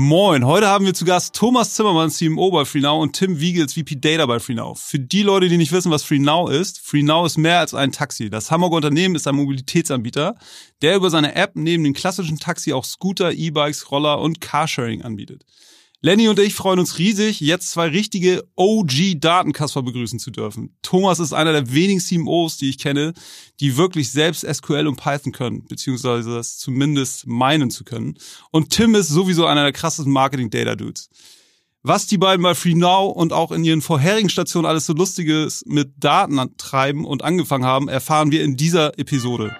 Moin, heute haben wir zu Gast Thomas Zimmermann, CMO bei FreeNow und Tim Wiegels, VP Data bei FreeNow. Für die Leute, die nicht wissen, was FreeNow ist, FreeNow ist mehr als ein Taxi. Das Hamburger Unternehmen ist ein Mobilitätsanbieter, der über seine App neben dem klassischen Taxi auch Scooter, E-Bikes, Roller und Carsharing anbietet. Lenny und ich freuen uns riesig, jetzt zwei richtige OG-Datenkasper begrüßen zu dürfen. Thomas ist einer der wenigen CMOs, die ich kenne, die wirklich selbst SQL und Python können, beziehungsweise das zumindest meinen zu können. Und Tim ist sowieso einer der krassesten Marketing-Data-Dudes. Was die beiden bei FreeNow und auch in ihren vorherigen Stationen alles so Lustiges mit Daten treiben und angefangen haben, erfahren wir in dieser Episode.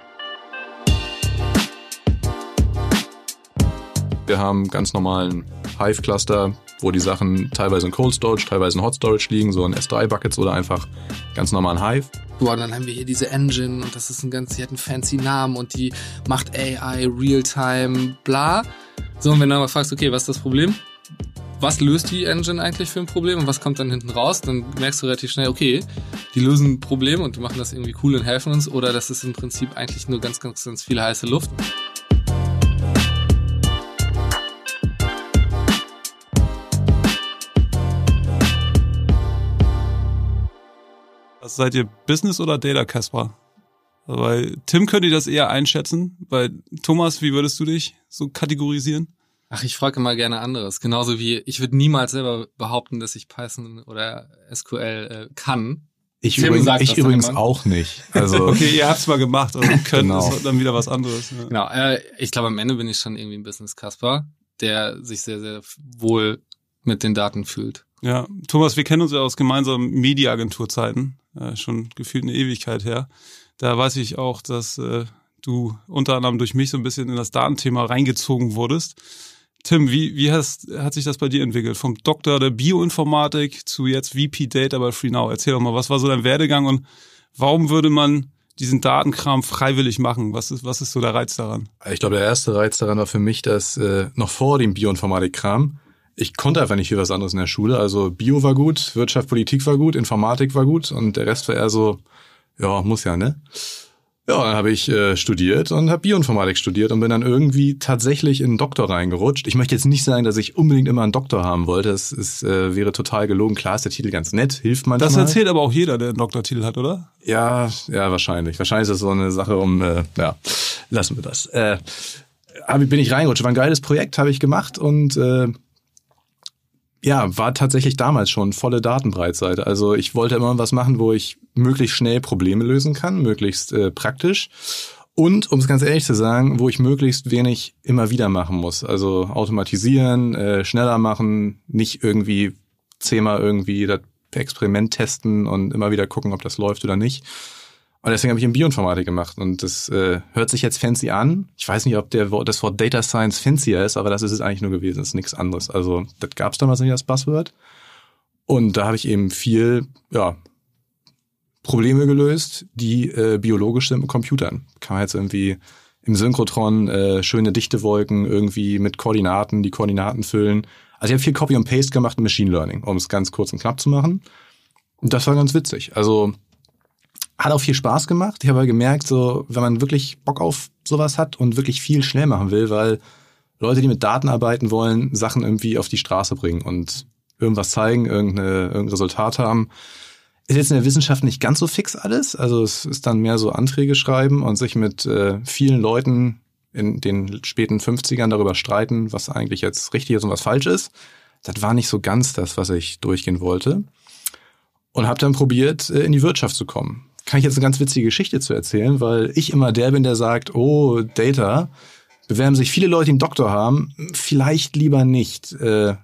Wir haben ganz normalen Hive-Cluster, wo die Sachen teilweise in Cold Storage, teilweise in Hot Storage liegen, so in S3-Buckets oder einfach ganz normalen Hive. Boah, dann haben wir hier diese Engine und das ist ein ganz, die hat einen fancy Namen und die macht AI, Realtime, bla. So, und wenn du mal fragst, okay, was ist das Problem? Was löst die Engine eigentlich für ein Problem und was kommt dann hinten raus? Dann merkst du relativ schnell, okay, die lösen ein Problem und die machen das irgendwie cool und helfen uns oder das ist im Prinzip eigentlich nur ganz, ganz, ganz viel heiße Luft. Was seid ihr, Business oder Data Casper? Weil Tim könnte das eher einschätzen. Bei Thomas, wie würdest du dich so kategorisieren? Ach, ich frage immer gerne anderes. Genauso wie ich würde niemals selber behaupten, dass ich Python oder SQL äh, kann. Ich, Tim übrigens, ich übrigens auch nicht. Also okay, ihr habt's mal gemacht, also können genau. ist dann wieder was anderes. Ja. Genau, äh, ich glaube am Ende bin ich schon irgendwie ein Business Casper, der sich sehr sehr wohl mit den Daten fühlt. Ja, Thomas, wir kennen uns ja aus gemeinsamen Mediaagenturzeiten äh, schon gefühlt eine Ewigkeit her. Da weiß ich auch, dass äh, du unter anderem durch mich so ein bisschen in das Datenthema reingezogen wurdest. Tim, wie, wie hast, hat sich das bei dir entwickelt? Vom Doktor der Bioinformatik zu jetzt VP Data bei FreeNow. Erzähl doch mal, was war so dein Werdegang und warum würde man diesen Datenkram freiwillig machen? Was ist, was ist so der Reiz daran? Ich glaube, der erste Reiz daran war für mich, dass äh, noch vor dem Bioinformatik-Kram ich konnte einfach nicht viel was anderes in der Schule. Also Bio war gut, Wirtschaft, Politik war gut, Informatik war gut und der Rest war eher so, ja, muss ja, ne? Ja, dann habe ich äh, studiert und habe Bioinformatik studiert und bin dann irgendwie tatsächlich in einen Doktor reingerutscht. Ich möchte jetzt nicht sagen, dass ich unbedingt immer einen Doktor haben wollte. Das ist, äh, wäre total gelogen. Klar ist der Titel ganz nett, hilft manchmal. Das erzählt aber auch jeder, der einen Doktortitel hat, oder? Ja, ja, wahrscheinlich. Wahrscheinlich ist das so eine Sache um, äh, ja, lassen wir das. Äh, bin ich reingerutscht. War ein geiles Projekt, habe ich gemacht und äh, ja, war tatsächlich damals schon volle Datenbreitseite. Also ich wollte immer was machen, wo ich möglichst schnell Probleme lösen kann, möglichst äh, praktisch. Und, um es ganz ehrlich zu sagen, wo ich möglichst wenig immer wieder machen muss. Also automatisieren, äh, schneller machen, nicht irgendwie zehnmal irgendwie das Experiment testen und immer wieder gucken, ob das läuft oder nicht. Und deswegen habe ich in Bioinformatik gemacht. Und das äh, hört sich jetzt fancy an. Ich weiß nicht, ob der, das Wort Data Science fancier ist, aber das ist es eigentlich nur gewesen. Das ist nichts anderes. Also das gab es damals nicht als Buzzword. Und da habe ich eben viel, ja, Probleme gelöst, die äh, biologisch sind mit Computern. Kann man jetzt irgendwie im Synchrotron äh, schöne Dichtewolken irgendwie mit Koordinaten, die Koordinaten füllen. Also ich habe viel Copy und Paste gemacht in Machine Learning, um es ganz kurz und knapp zu machen. Und das war ganz witzig. Also hat auch viel Spaß gemacht. Ich habe gemerkt, so, wenn man wirklich Bock auf sowas hat und wirklich viel schnell machen will, weil Leute, die mit Daten arbeiten wollen, Sachen irgendwie auf die Straße bringen und irgendwas zeigen, irgendeine, irgendein Resultat haben. Ist jetzt in der Wissenschaft nicht ganz so fix alles. Also es ist dann mehr so Anträge schreiben und sich mit äh, vielen Leuten in den späten 50ern darüber streiten, was eigentlich jetzt richtig ist und was falsch ist. Das war nicht so ganz das, was ich durchgehen wollte. Und habe dann probiert, äh, in die Wirtschaft zu kommen kann ich jetzt eine ganz witzige Geschichte zu erzählen, weil ich immer der bin, der sagt, oh, Data, bewerben sich viele Leute, die einen Doktor haben, vielleicht lieber nicht. Äh,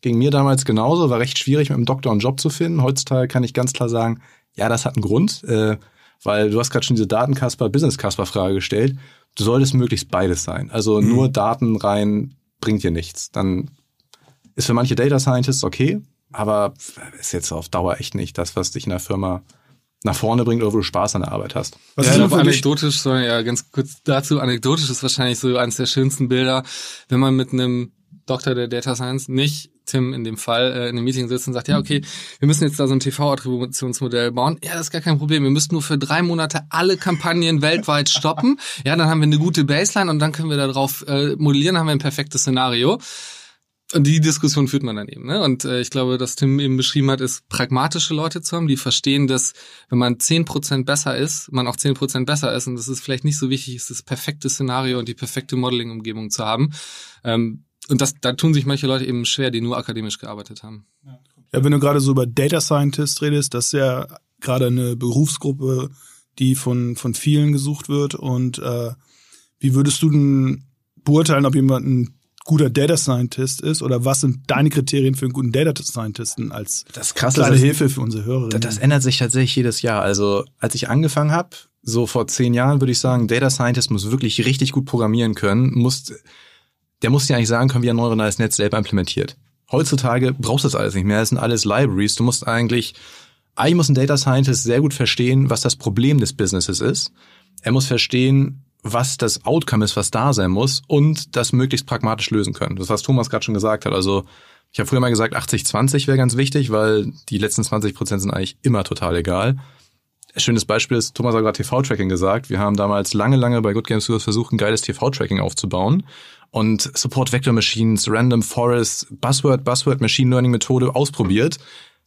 ging mir damals genauso, war recht schwierig, mit einem Doktor einen Job zu finden. Heutzutage kann ich ganz klar sagen, ja, das hat einen Grund, äh, weil du hast gerade schon diese Datenkasper, Business-Kasper-Frage gestellt. Du solltest möglichst beides sein. Also mhm. nur Daten rein bringt dir nichts. Dann ist für manche Data Scientists okay, aber ist jetzt auf Dauer echt nicht das, was dich in der Firma nach vorne bringt oder wo du Spaß an der Arbeit hast. Was ja, ist anekdotisch, so, ja, ganz kurz dazu, anekdotisch ist wahrscheinlich so eines der schönsten Bilder, wenn man mit einem Doktor der Data Science nicht Tim in dem Fall äh, in einem Meeting sitzt und sagt, ja, okay, wir müssen jetzt da so ein TV-Attributionsmodell bauen. Ja, das ist gar kein Problem. Wir müssen nur für drei Monate alle Kampagnen weltweit stoppen. Ja, dann haben wir eine gute Baseline und dann können wir darauf äh, modellieren, haben wir ein perfektes Szenario. Und die Diskussion führt man dann eben. Ne? Und äh, ich glaube, dass Tim eben beschrieben hat, ist pragmatische Leute zu haben, die verstehen, dass wenn man zehn Prozent besser ist, man auch zehn Prozent besser ist. Und das ist vielleicht nicht so wichtig, ist das perfekte Szenario und die perfekte Modeling-Umgebung zu haben. Ähm, und das, da tun sich manche Leute eben schwer, die nur akademisch gearbeitet haben. Ja, wenn du gerade so über Data Scientist redest, das ist ja gerade eine Berufsgruppe, die von, von vielen gesucht wird. Und äh, wie würdest du denn beurteilen, ob jemand ein guter Data Scientist ist oder was sind deine Kriterien für einen guten Data Scientisten als das krasse, kleine das, Hilfe für unsere Hörer? Das ändert sich tatsächlich jedes Jahr. Also als ich angefangen habe, so vor zehn Jahren, würde ich sagen, Data Scientist muss wirklich richtig gut programmieren können, muss der muss dir eigentlich sagen können, wie ein neuronales Netz selber implementiert. Heutzutage brauchst du das alles nicht mehr. Es sind alles Libraries. Du musst eigentlich, eigentlich muss ein Data Scientist sehr gut verstehen, was das Problem des Businesses ist. Er muss verstehen, was das Outcome ist, was da sein muss und das möglichst pragmatisch lösen können. Das, was Thomas gerade schon gesagt hat. Also ich habe früher mal gesagt, 80-20 wäre ganz wichtig, weil die letzten 20 Prozent sind eigentlich immer total egal. Ein schönes Beispiel ist, Thomas hat gerade TV-Tracking gesagt. Wir haben damals lange, lange bei Good Games Studios versucht, ein geiles TV-Tracking aufzubauen und Support Vector Machines, Random Forest, Buzzword, Buzzword Machine Learning Methode ausprobiert,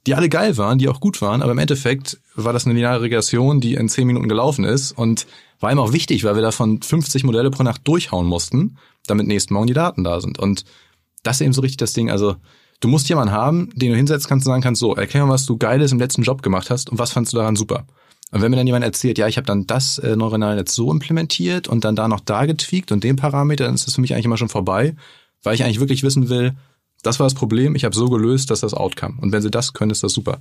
die alle geil waren, die auch gut waren, aber im Endeffekt war das eine lineare Regression, die in 10 Minuten gelaufen ist und war ihm auch wichtig, weil wir davon 50 Modelle pro Nacht durchhauen mussten, damit nächsten Morgen die Daten da sind. Und das ist eben so richtig das Ding. Also du musst jemanden haben, den du hinsetzen kannst und sagen kannst, so, erklär mal, was du Geiles im letzten Job gemacht hast und was fandst du daran super. Und wenn mir dann jemand erzählt, ja, ich habe dann das äh, neuronale Netz so implementiert und dann da noch da getweakt und den Parameter, dann ist das für mich eigentlich immer schon vorbei, weil ich eigentlich wirklich wissen will, das war das Problem, ich habe so gelöst, dass das Outcome. Und wenn sie das können, ist das super.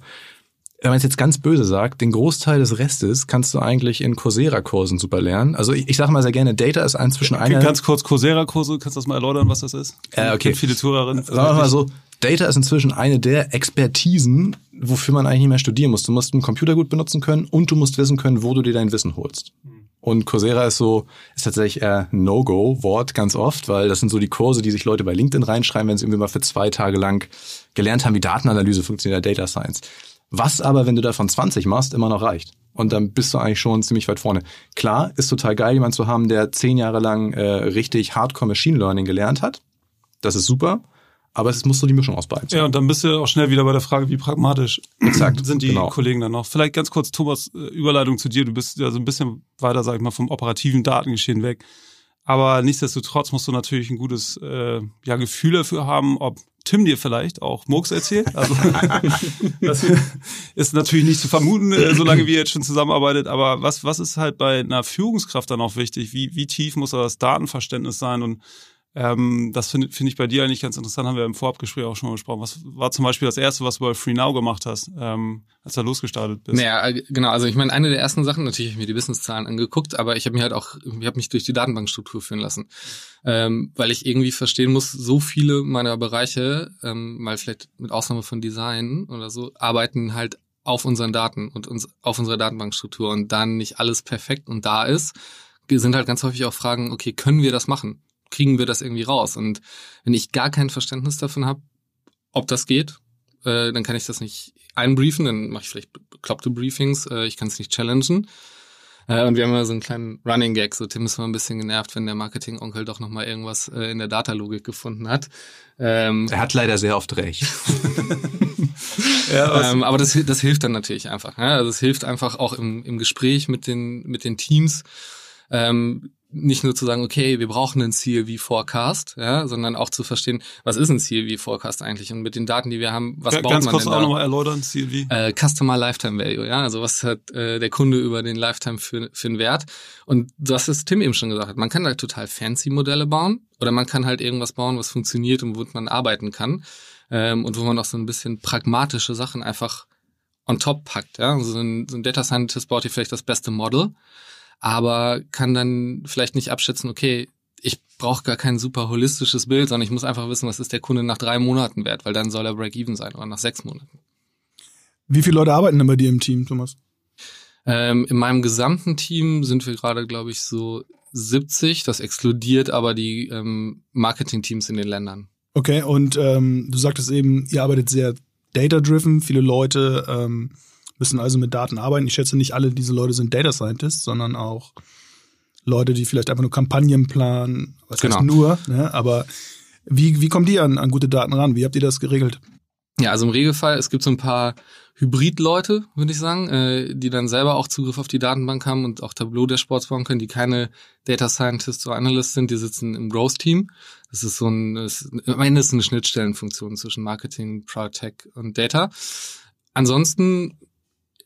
Wenn man es jetzt ganz böse sagt, den Großteil des Restes kannst du eigentlich in Coursera-Kursen super lernen. Also ich, ich sage mal sehr gerne, Data ist ein zwischen einer... Ganz kurz, Coursera-Kurse, kannst du das mal erläutern, was das ist? Äh, okay. Viele Zuhörerinnen. Sagen wir mal so, Data ist inzwischen eine der Expertisen, wofür man eigentlich nicht mehr studieren muss. Du musst einen Computer gut benutzen können und du musst wissen können, wo du dir dein Wissen holst. Und Coursera ist so, ist tatsächlich eher No-Go-Wort ganz oft, weil das sind so die Kurse, die sich Leute bei LinkedIn reinschreiben, wenn sie irgendwie mal für zwei Tage lang gelernt haben, wie Datenanalyse funktioniert, Data Science. Was aber, wenn du davon 20 machst, immer noch reicht. Und dann bist du eigentlich schon ziemlich weit vorne. Klar, ist total geil, jemanden zu haben, der zehn Jahre lang äh, richtig Hardcore Machine Learning gelernt hat. Das ist super. Aber es muss so die Mischung aus beiden sein. Ja, und dann bist du auch schnell wieder bei der Frage, wie pragmatisch Exakt, sind die genau. Kollegen dann noch. Vielleicht ganz kurz, Thomas, äh, Überleitung zu dir. Du bist ja so ein bisschen weiter, sag ich mal, vom operativen Datengeschehen weg. Aber nichtsdestotrotz musst du natürlich ein gutes äh, ja, Gefühl dafür haben, ob Tim dir vielleicht auch Murks erzählt. Also das ist natürlich nicht zu vermuten, äh, solange wir jetzt schon zusammenarbeitet. Aber was, was ist halt bei einer Führungskraft dann auch wichtig? Wie, wie tief muss das Datenverständnis sein und ähm, das finde find ich bei dir eigentlich ganz interessant, haben wir im Vorabgespräch auch schon mal besprochen. Was war zum Beispiel das Erste, was du bei Free Now gemacht hast, ähm, als du losgestartet bist? Naja, äh, genau. Also ich meine, eine der ersten Sachen, natürlich habe ich mir die Businesszahlen angeguckt, aber ich habe mir halt auch, ich habe mich durch die Datenbankstruktur führen lassen, ähm, weil ich irgendwie verstehen muss, so viele meiner Bereiche, ähm, mal vielleicht mit Ausnahme von Design oder so, arbeiten halt auf unseren Daten und uns auf unserer Datenbankstruktur und dann nicht alles perfekt und da ist, sind halt ganz häufig auch Fragen, okay, können wir das machen? Kriegen wir das irgendwie raus? Und wenn ich gar kein Verständnis davon habe, ob das geht, äh, dann kann ich das nicht einbriefen, dann mache ich vielleicht bekloppte Briefings, äh, ich kann es nicht challengen. Äh, und wir haben ja so einen kleinen Running Gag, so Tim ist mal ein bisschen genervt, wenn der Marketing-Onkel doch nochmal irgendwas äh, in der Datalogik gefunden hat. Ähm, er hat leider sehr oft recht. ja, ähm, aber das, das hilft dann natürlich einfach. Ja? Also es hilft einfach auch im, im Gespräch mit den, mit den Teams, ähm, nicht nur zu sagen, okay, wir brauchen ein CLV Forecast, ja, sondern auch zu verstehen, was ist ein CLV Forecast eigentlich und mit den Daten, die wir haben, was ja, baut ganz man kurz denn auch da? nochmal erläutern, CLV. Äh, Customer Lifetime Value, ja, also was hat äh, der Kunde über den Lifetime für, für einen Wert und das ist Tim eben schon gesagt hat, man kann halt total fancy Modelle bauen oder man kann halt irgendwas bauen, was funktioniert und womit man arbeiten kann ähm, und wo man auch so ein bisschen pragmatische Sachen einfach on top packt, ja, also so ein, so ein Data Scientist baut hier vielleicht das beste Model, aber kann dann vielleicht nicht abschätzen, okay, ich brauche gar kein super holistisches Bild, sondern ich muss einfach wissen, was ist der Kunde nach drei Monaten wert, weil dann soll er Break-Even sein oder nach sechs Monaten. Wie viele Leute arbeiten denn bei dir im Team, Thomas? Ähm, in meinem gesamten Team sind wir gerade, glaube ich, so 70. Das exkludiert aber die ähm, Marketing-Teams in den Ländern. Okay, und ähm, du sagtest eben, ihr arbeitet sehr data-driven. Viele Leute ähm, müssen also mit Daten arbeiten. Ich schätze, nicht alle diese Leute sind Data Scientists, sondern auch Leute, die vielleicht einfach nur Kampagnen planen. Was Genau. heißt nur, ne? aber wie, wie kommt ihr an, an gute Daten ran? Wie habt ihr das geregelt? Ja, also im Regelfall, es gibt so ein paar Hybrid-Leute, würde ich sagen, äh, die dann selber auch Zugriff auf die Datenbank haben und auch Tableau der Sports bauen können, die keine Data Scientists oder Analysts sind, die sitzen im Growth-Team. Das ist so ein, das, am Ende ist es eine Schnittstellenfunktion zwischen Marketing, Product Tech und Data. Ansonsten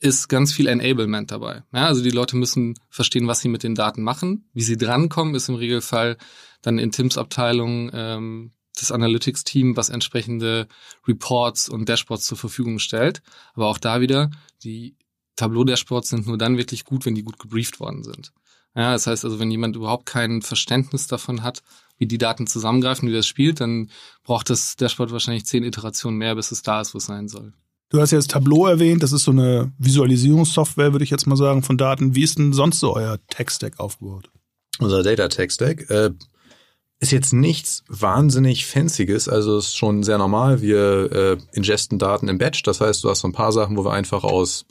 ist ganz viel Enablement dabei. Ja, also die Leute müssen verstehen, was sie mit den Daten machen. Wie sie drankommen, ist im Regelfall dann in Tims Abteilung ähm, das Analytics-Team, was entsprechende Reports und Dashboards zur Verfügung stellt. Aber auch da wieder, die Tableau-Dashboards sind nur dann wirklich gut, wenn die gut gebrieft worden sind. Ja, das heißt also, wenn jemand überhaupt kein Verständnis davon hat, wie die Daten zusammengreifen, wie das spielt, dann braucht das Dashboard wahrscheinlich zehn Iterationen mehr, bis es da ist, wo es sein soll. Du hast jetzt Tableau erwähnt, das ist so eine Visualisierungssoftware, würde ich jetzt mal sagen, von Daten. Wie ist denn sonst so euer Tech-Stack aufgebaut? Unser Data Tech Stack äh, ist jetzt nichts wahnsinnig Fancyes, also ist schon sehr normal. Wir äh, ingesten Daten im Batch, das heißt, du hast so ein paar Sachen, wo wir einfach aus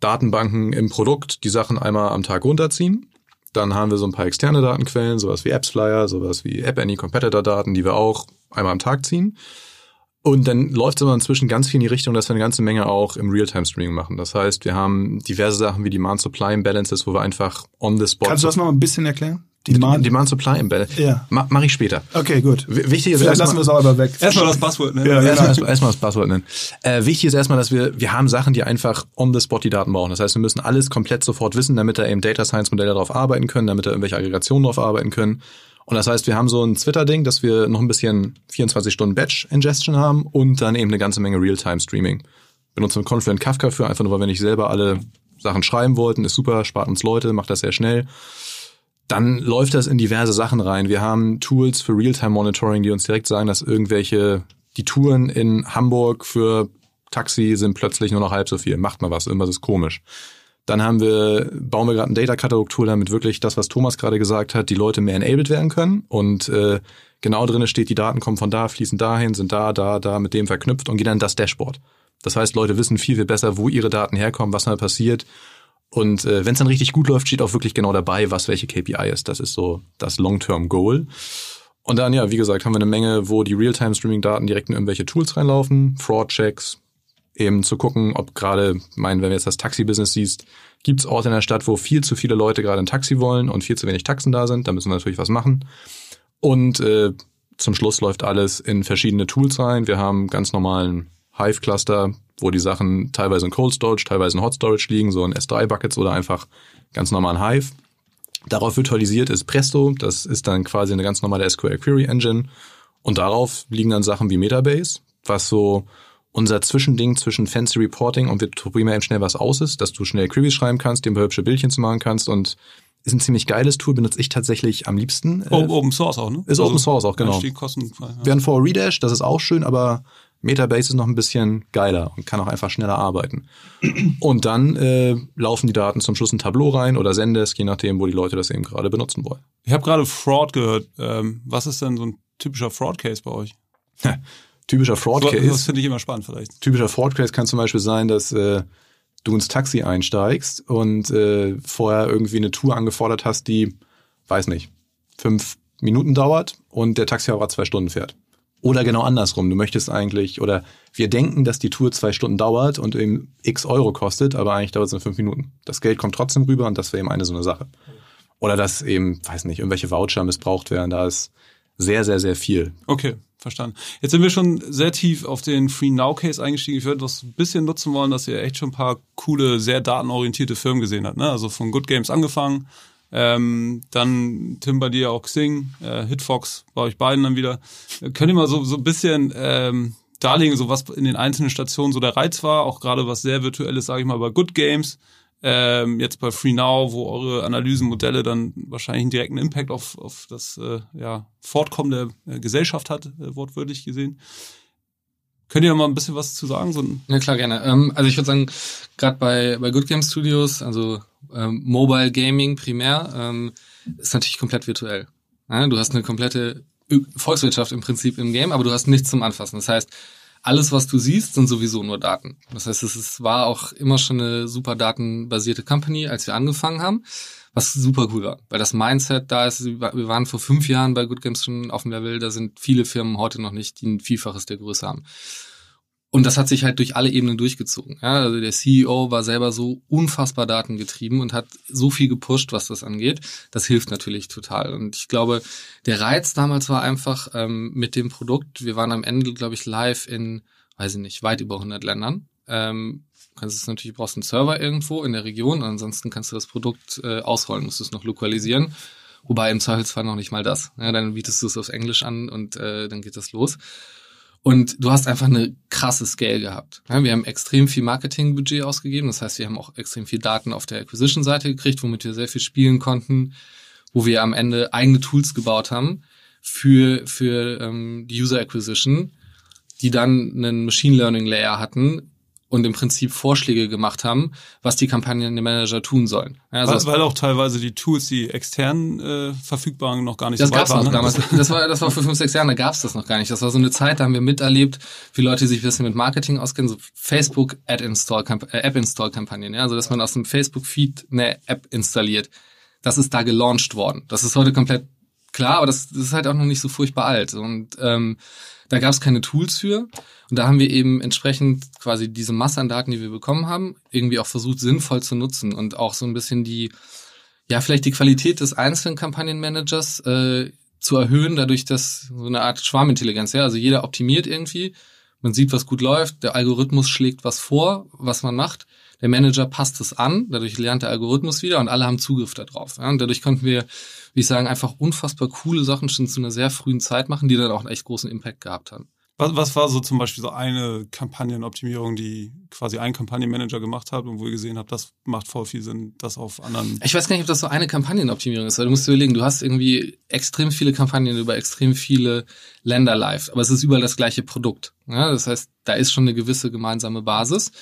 Datenbanken im Produkt die Sachen einmal am Tag runterziehen. Dann haben wir so ein paar externe Datenquellen, sowas wie AppsFlyer, sowas wie App Any Competitor Daten, die wir auch einmal am Tag ziehen. Und dann läuft es aber inzwischen ganz viel in die Richtung, dass wir eine ganze Menge auch im Realtime-Streaming machen. Das heißt, wir haben diverse Sachen wie Demand-Supply-Imbalances, wo wir einfach on the spot Kannst du das noch mal ein bisschen erklären? Demand? Demand Supply Imbalance. Ja. Ma mach ich später. Okay, gut. W- Wichtig ist Vielleicht lassen wir es auch aber weg. Erstmal das Passwort, ne? Ja, Erstmal, genau. erstmal, erstmal das Passwort nennen. Äh, wichtig ist erstmal, dass wir, wir haben Sachen, die einfach on the spot die Daten brauchen. Das heißt, wir müssen alles komplett sofort wissen, damit da eben Data Science Modelle darauf arbeiten können, damit da irgendwelche Aggregationen drauf arbeiten können. Und das heißt, wir haben so ein Twitter-Ding, dass wir noch ein bisschen 24 Stunden Batch Ingestion haben und dann eben eine ganze Menge Real-Time Streaming. Benutzen Confluent Kafka für, einfach nur, weil wir nicht selber alle Sachen schreiben wollten. Ist super, spart uns Leute, macht das sehr schnell. Dann läuft das in diverse Sachen rein. Wir haben Tools für Realtime-Monitoring, die uns direkt sagen, dass irgendwelche, die Touren in Hamburg für Taxi sind plötzlich nur noch halb so viel. Macht mal was, irgendwas ist komisch. Dann haben wir, bauen wir gerade ein Data-Katalog-Tool, damit wirklich das, was Thomas gerade gesagt hat, die Leute mehr enabled werden können. Und äh, genau drinne steht, die Daten kommen von da, fließen dahin, sind da, da, da, mit dem verknüpft und gehen dann das Dashboard. Das heißt, Leute wissen viel, viel besser, wo ihre Daten herkommen, was da passiert. Und äh, wenn es dann richtig gut läuft, steht auch wirklich genau dabei, was welche KPI ist. Das ist so das Long-Term-Goal. Und dann, ja, wie gesagt, haben wir eine Menge, wo die Realtime-Streaming-Daten direkt in irgendwelche Tools reinlaufen, Fraud-Checks, eben zu gucken, ob gerade, meinen, wenn du jetzt das Taxi-Business siehst, gibt es Orte in der Stadt, wo viel zu viele Leute gerade ein Taxi wollen und viel zu wenig Taxen da sind. Da müssen wir natürlich was machen. Und äh, zum Schluss läuft alles in verschiedene Tools rein. Wir haben ganz normalen Hive-Cluster, wo die Sachen teilweise in Cold Storage, teilweise in Hot Storage liegen, so in S3-Buckets oder einfach ganz normalen Hive. Darauf virtualisiert ist Presto, das ist dann quasi eine ganz normale SQL Query Engine. Und darauf liegen dann Sachen wie Metabase, was so unser Zwischending zwischen Fancy Reporting und wir probieren eben schnell was aus ist, dass du schnell Queries schreiben kannst, dir hübsche Bildchen zu machen kannst und ist ein ziemlich geiles Tool, benutze ich tatsächlich am liebsten. Äh, O- Open Source auch, ne? Ist Open Source auch, genau. Einstieg kostenfrei. Ja. Wir haben vor Redash, das ist auch schön, aber Metabase ist noch ein bisschen geiler und kann auch einfach schneller arbeiten. Und dann äh, laufen die Daten zum Schluss in Tableau rein oder Zendesk, je nachdem, wo die Leute das eben gerade benutzen wollen. Ich habe gerade Fraud gehört. Ähm, was ist denn so ein typischer Fraud-Case bei euch? Typischer Fraud So, das Case. finde ich immer spannend vielleicht. Typischer Fraud Case kann zum Beispiel sein, dass äh, du ins Taxi einsteigst und äh, vorher irgendwie eine Tour angefordert hast, die, weiß nicht, fünf Minuten dauert und der Taxifahrer zwei Stunden fährt. Oder genau andersrum. Du möchtest eigentlich, oder wir denken, dass die Tour zwei Stunden dauert und eben x Euro kostet, aber eigentlich dauert es nur fünf Minuten. Das Geld kommt trotzdem rüber und das wäre eben eine so eine Sache. Oder dass eben, weiß nicht, irgendwelche Voucher missbraucht werden. Da ist sehr, sehr, sehr viel. Okay, verstanden. Jetzt sind wir schon sehr tief auf den Free Now Case eingestiegen. Ich würde das ein bisschen nutzen wollen, dass ihr echt schon ein paar coole, sehr datenorientierte Firmen gesehen habt. Ne? Also von Good Games angefangen, ähm, dann Tim bei dir auch Xing, äh, Hitfox bei euch beiden dann wieder. Könnt ihr mal so, so ein bisschen ähm, darlegen, so was in den einzelnen Stationen so der Reiz war, auch gerade was sehr virtuelles, sage ich mal, bei Good Games. Ähm, jetzt bei FreeNow, wo eure Analysenmodelle dann wahrscheinlich einen direkten Impact auf, auf das äh, ja, Fortkommen der äh, Gesellschaft hat, äh, wortwörtlich gesehen. Könnt ihr mal ein bisschen was zu sagen? So ja, klar, gerne. Ähm, also ich würde sagen, gerade bei, bei Good Game Studios, also ähm, Mobile Gaming primär, ähm, ist natürlich komplett virtuell. Ja, du hast eine komplette Volkswirtschaft im Prinzip im Game, aber du hast nichts zum Anfassen. Das heißt, alles, was du siehst, sind sowieso nur Daten. Das heißt, es war auch immer schon eine super datenbasierte Company, als wir angefangen haben, was super cool war, weil das Mindset da ist, wir waren vor fünf Jahren bei Good Games schon auf dem Level, da sind viele Firmen heute noch nicht, die ein Vielfaches der Größe haben. Und das hat sich halt durch alle Ebenen durchgezogen. Ja, also der CEO war selber so unfassbar datengetrieben und hat so viel gepusht, was das angeht. Das hilft natürlich total. Und ich glaube, der Reiz damals war einfach ähm, mit dem Produkt. Wir waren am Ende, glaube ich, live in, weiß ich nicht, weit über 100 Ländern. Ähm, kannst es natürlich brauchst einen Server irgendwo in der Region. Ansonsten kannst du das Produkt äh, ausrollen, musst es noch lokalisieren. Wobei im Zweifelsfall noch nicht mal das. Ja, dann bietest du es auf Englisch an und äh, dann geht das los. Und du hast einfach eine krasse Scale gehabt. Wir haben extrem viel Marketingbudget ausgegeben. Das heißt, wir haben auch extrem viel Daten auf der Acquisition-Seite gekriegt, womit wir sehr viel spielen konnten, wo wir am Ende eigene Tools gebaut haben für, für ähm, die User Acquisition, die dann einen Machine Learning Layer hatten, und im Prinzip Vorschläge gemacht haben, was die Kampagnenmanager tun sollen. Also weil, weil auch teilweise die Tools, die extern äh, verfügbar noch gar nicht das so weit waren. Das gab's noch damals. Das war, das war vor fünf, sechs Jahren, da gab's das noch gar nicht. Das war so eine Zeit, da haben wir miterlebt, wie Leute sich ein bisschen mit Marketing auskennen, so Facebook Ad Install, äh, App Install Kampagnen, ja, also dass man aus dem Facebook Feed eine App installiert. Das ist da gelauncht worden. Das ist heute komplett klar, aber das, das ist halt auch noch nicht so furchtbar alt. Und ähm, da gab es keine Tools für. Und da haben wir eben entsprechend quasi diese Masse an Daten, die wir bekommen haben, irgendwie auch versucht, sinnvoll zu nutzen und auch so ein bisschen die, ja, vielleicht die Qualität des einzelnen Kampagnenmanagers äh, zu erhöhen, dadurch, dass so eine Art Schwarmintelligenz, ja, also jeder optimiert irgendwie, man sieht, was gut läuft, der Algorithmus schlägt was vor, was man macht, der Manager passt es an, dadurch lernt der Algorithmus wieder und alle haben Zugriff darauf. Ja, und dadurch konnten wir wie ich sagen, einfach unfassbar coole Sachen schon zu einer sehr frühen Zeit machen, die dann auch einen echt großen Impact gehabt haben. Was, was war so zum Beispiel so eine Kampagnenoptimierung, die quasi ein Kampagnenmanager gemacht hat und wo ihr gesehen habt, das macht voll viel Sinn, das auf anderen. Ich weiß gar nicht, ob das so eine Kampagnenoptimierung ist, weil du musst dir überlegen, du hast irgendwie extrem viele Kampagnen über extrem viele Länder live, aber es ist überall das gleiche Produkt. Ja, das heißt, da ist schon eine gewisse gemeinsame Basis.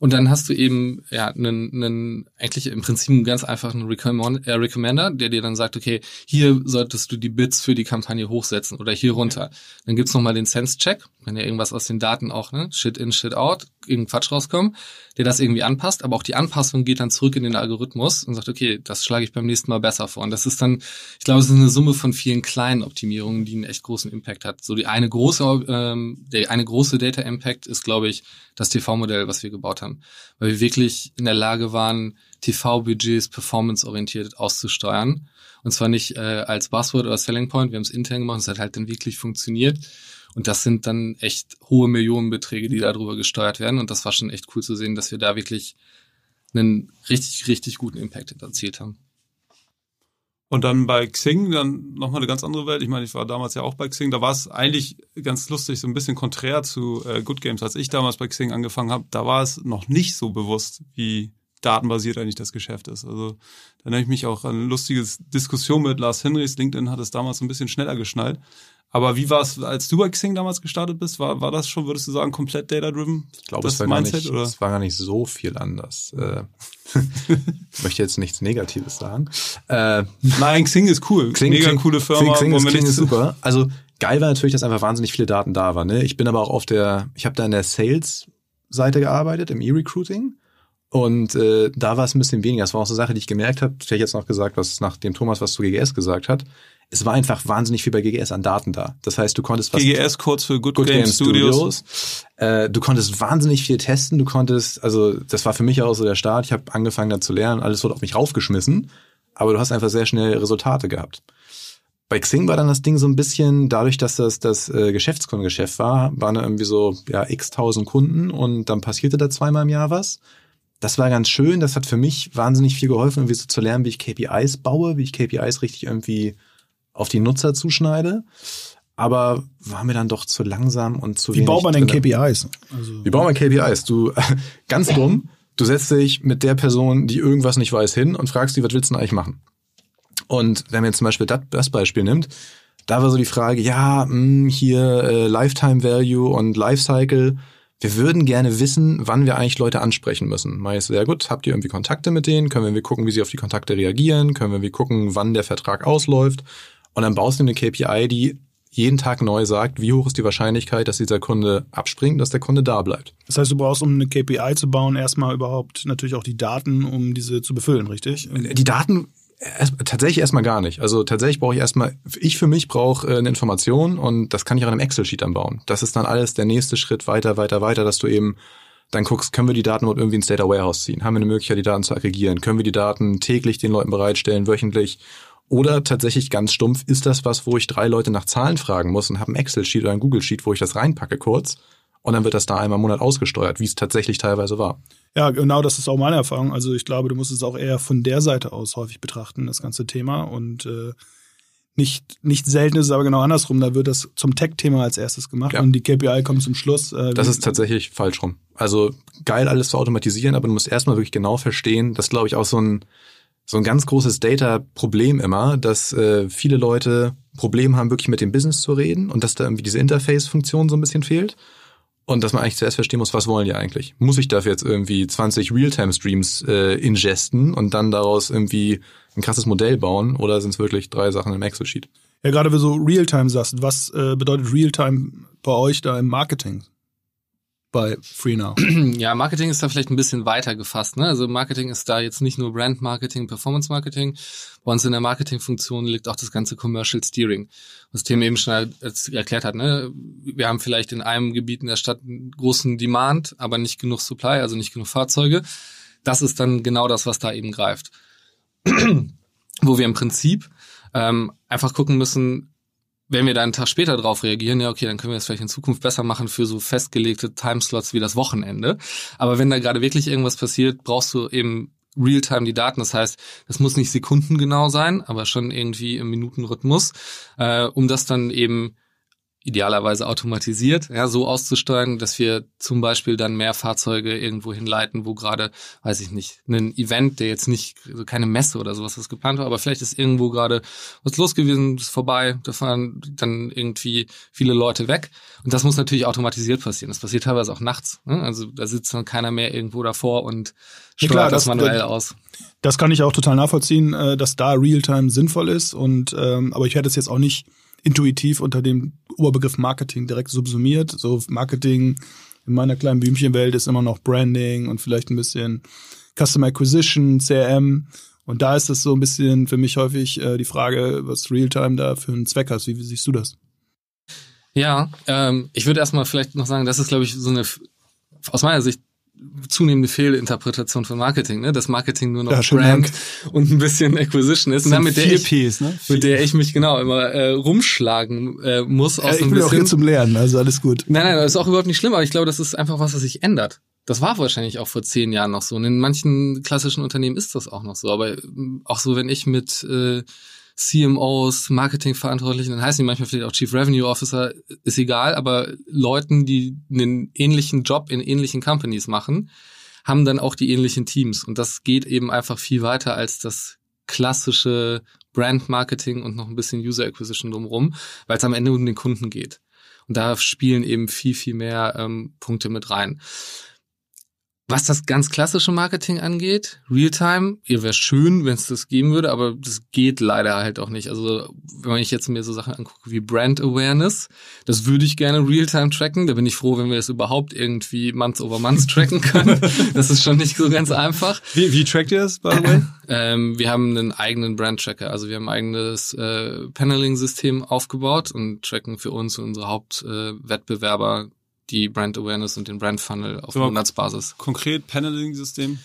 Und dann hast du eben ja einen, einen eigentlich im Prinzip einen ganz einfachen Recommend, äh, Recommender, der dir dann sagt, okay, hier solltest du die Bits für die Kampagne hochsetzen oder hier runter. Dann gibt's nochmal den Sense-Check, wenn ja irgendwas aus den Daten auch, ne, Shit in, Shit out, irgendein Quatsch rauskommt, der das irgendwie anpasst, aber auch die Anpassung geht dann zurück in den Algorithmus und sagt, okay, das schlage ich beim nächsten Mal besser vor. Und das ist dann, ich glaube, es ist eine Summe von vielen kleinen Optimierungen, die einen echt großen Impact hat. So die eine große, ähm, der eine große Data Impact ist, glaube ich, das TV-Modell, was wir gebaut haben. Weil wir wirklich in der Lage waren, TV-Budgets performanceorientiert auszusteuern. Und zwar nicht äh, als Buzzword oder Selling Point, wir haben es intern gemacht, es hat halt dann wirklich funktioniert. Und das sind dann echt hohe Millionenbeträge, die darüber gesteuert werden. Und das war schon echt cool zu sehen, dass wir da wirklich einen richtig, richtig guten Impact erzielt haben. Und dann bei Xing dann nochmal eine ganz andere Welt. Ich meine, ich war damals ja auch bei Xing. Da war es eigentlich ganz lustig, so ein bisschen konträr zu äh, Good Games. Als ich damals bei Xing angefangen habe, da war es noch nicht so bewusst, wie datenbasiert eigentlich das Geschäft ist. Also da erinnere ich mich auch an eine lustige Diskussion mit Lars Henrys. LinkedIn hat es damals ein bisschen schneller geschnallt. Aber wie war es, als du bei Xing damals gestartet bist? War, war das schon, würdest du sagen, komplett data-driven? Ich glaube, es war, Mindset, gar nicht, oder? es war gar nicht so viel anders. Äh, ich möchte jetzt nichts Negatives sagen. Äh, Nein, Xing ist cool. Xing, Mega Xing, coole Firma. Xing, Xing, Xing ist super. Also geil war natürlich, dass einfach wahnsinnig viele Daten da waren. Ne? Ich bin aber auch auf der, ich habe da in der Sales-Seite gearbeitet, im E-Recruiting. Und äh, da war es ein bisschen weniger. Das war auch so eine Sache, die ich gemerkt habe. Ich hätte jetzt noch gesagt, was nach dem Thomas was zu GGS gesagt hat es war einfach wahnsinnig viel bei GGS an Daten da. Das heißt, du konntest was. GGS kurz für Good, Good Game, Game Studios. Studios. Äh, du konntest wahnsinnig viel testen. Du konntest, also das war für mich auch so der Start. Ich habe angefangen da zu lernen. Alles wurde auf mich raufgeschmissen. Aber du hast einfach sehr schnell Resultate gehabt. Bei Xing war dann das Ding so ein bisschen, dadurch, dass das das äh, Geschäftskundengeschäft war, waren da irgendwie so ja x tausend Kunden und dann passierte da zweimal im Jahr was. Das war ganz schön. Das hat für mich wahnsinnig viel geholfen, irgendwie so zu lernen, wie ich KPIs baue, wie ich KPIs richtig irgendwie auf die Nutzer zuschneide. Aber war mir dann doch zu langsam und zu Wie wenig. baut man denn KPIs? Also Wie baut man KPIs? Du, ganz dumm. Du setzt dich mit der Person, die irgendwas nicht weiß, hin und fragst die, was willst du denn eigentlich machen? Und wenn man jetzt zum Beispiel das, das Beispiel nimmt, da war so die Frage, ja, mh, hm, hier äh, Lifetime Value und Lifecycle. Wir würden gerne wissen, wann wir eigentlich Leute ansprechen müssen. Meist sehr gut, habt ihr irgendwie Kontakte mit denen? Können wir gucken, wie sie auf die Kontakte reagieren? Können wir gucken, wann der Vertrag ausläuft? Und dann baust du eine KPI, die jeden Tag neu sagt, wie hoch ist die Wahrscheinlichkeit, dass dieser Kunde abspringt, dass der Kunde da bleibt. Das heißt, du brauchst, um eine KPI zu bauen, erstmal überhaupt natürlich auch die Daten, um diese zu befüllen, richtig? Die Daten Erst, tatsächlich erstmal gar nicht. Also tatsächlich brauche ich erstmal, ich für mich brauche äh, eine Information und das kann ich auch in einem Excel-Sheet anbauen. Das ist dann alles der nächste Schritt weiter, weiter, weiter, dass du eben dann guckst, können wir die Daten irgendwie ins Data Warehouse ziehen? Haben wir eine Möglichkeit, die Daten zu aggregieren? Können wir die Daten täglich den Leuten bereitstellen, wöchentlich? Oder tatsächlich ganz stumpf, ist das was, wo ich drei Leute nach Zahlen fragen muss und habe ein Excel-Sheet oder ein Google-Sheet, wo ich das reinpacke kurz und dann wird das da einmal im Monat ausgesteuert, wie es tatsächlich teilweise war. Ja, genau, das ist auch meine Erfahrung. Also ich glaube, du musst es auch eher von der Seite aus häufig betrachten, das ganze Thema. Und äh, nicht, nicht selten ist es aber genau andersrum. Da wird das zum Tech-Thema als erstes gemacht ja. und die KPI kommt zum Schluss. Äh, das ist tatsächlich falsch rum. Also geil, alles zu automatisieren, aber du musst erstmal wirklich genau verstehen, das glaube ich auch so ein, so ein ganz großes Data-Problem immer, dass äh, viele Leute Probleme haben, wirklich mit dem Business zu reden und dass da irgendwie diese Interface-Funktion so ein bisschen fehlt. Und dass man eigentlich zuerst verstehen muss, was wollen die eigentlich? Muss ich dafür jetzt irgendwie 20 Realtime-Streams äh, ingesten und dann daraus irgendwie ein krasses Modell bauen oder sind es wirklich drei Sachen im Excel-Sheet? Ja, gerade wenn du so Realtime sagst, was äh, bedeutet Realtime bei euch da im Marketing? Bei FreeNow? Ja, Marketing ist da vielleicht ein bisschen weiter gefasst. Ne? Also Marketing ist da jetzt nicht nur Brand Marketing, Performance Marketing. Bei uns in der Marketingfunktion liegt auch das ganze Commercial Steering. Was Tim eben schon erklärt hat. Ne? Wir haben vielleicht in einem Gebiet in der Stadt einen großen Demand, aber nicht genug Supply, also nicht genug Fahrzeuge. Das ist dann genau das, was da eben greift. Wo wir im Prinzip ähm, einfach gucken müssen, wenn wir da einen Tag später drauf reagieren, ja, okay, dann können wir es vielleicht in Zukunft besser machen für so festgelegte Timeslots wie das Wochenende. Aber wenn da gerade wirklich irgendwas passiert, brauchst du eben Realtime die Daten. Das heißt, das muss nicht sekundengenau sein, aber schon irgendwie im Minutenrhythmus, äh, um das dann eben idealerweise automatisiert, ja, so auszusteuern, dass wir zum Beispiel dann mehr Fahrzeuge irgendwo hinleiten, wo gerade, weiß ich nicht, ein Event, der jetzt nicht, also keine Messe oder sowas was geplant war, aber vielleicht ist irgendwo gerade was los gewesen, ist vorbei, da fahren dann irgendwie viele Leute weg. Und das muss natürlich automatisiert passieren. Das passiert teilweise auch nachts. Ne? Also da sitzt dann keiner mehr irgendwo davor und steuert ja, klar, das, das, manuell aus. Das kann ich auch total nachvollziehen, äh, dass da Realtime sinnvoll ist. Und ähm, aber ich werde es jetzt auch nicht intuitiv unter dem Oberbegriff Marketing direkt subsumiert. So Marketing in meiner kleinen Blümchenwelt ist immer noch Branding und vielleicht ein bisschen Customer Acquisition, CRM. Und da ist es so ein bisschen für mich häufig äh, die Frage, was Realtime da für einen Zweck hat. Wie, wie siehst du das? Ja, ähm, ich würde erstmal vielleicht noch sagen, das ist, glaube ich, so eine aus meiner Sicht zunehmende Fehlinterpretation von Marketing, ne? dass Marketing nur noch ja, Brand Dank. und ein bisschen Acquisition ist, und dann mit der, ich, Ps, ne? mit der ich mich genau immer äh, rumschlagen äh, muss. Aus ja, ich bin bisschen. auch hier zum Lernen, also alles gut. Nein, nein, das ist auch überhaupt nicht schlimm, aber ich glaube, das ist einfach was, was sich ändert. Das war wahrscheinlich auch vor zehn Jahren noch so. Und in manchen klassischen Unternehmen ist das auch noch so. Aber auch so, wenn ich mit äh, CMOs, Marketingverantwortlichen, dann heißen die manchmal vielleicht auch Chief Revenue Officer, ist egal, aber Leuten, die einen ähnlichen Job in ähnlichen Companies machen, haben dann auch die ähnlichen Teams. Und das geht eben einfach viel weiter als das klassische Brand Marketing und noch ein bisschen User Acquisition drumherum, weil es am Ende um den Kunden geht. Und da spielen eben viel, viel mehr ähm, Punkte mit rein. Was das ganz klassische Marketing angeht, Realtime, ihr wäre schön, wenn es das geben würde, aber das geht leider halt auch nicht. Also wenn ich jetzt mir so Sachen angucke wie Brand Awareness, das würde ich gerne Realtime tracken. Da bin ich froh, wenn wir es überhaupt irgendwie months over months tracken können. das ist schon nicht so ganz einfach. Wie, wie trackt ihr das, by the way? ähm, wir haben einen eigenen Brand-Tracker. Also wir haben ein eigenes äh, Paneling-System aufgebaut und tracken für uns unsere Hauptwettbewerber äh, die Brand Awareness und den Brand Funnel auf Monatsbasis. Konkret Paneling-System?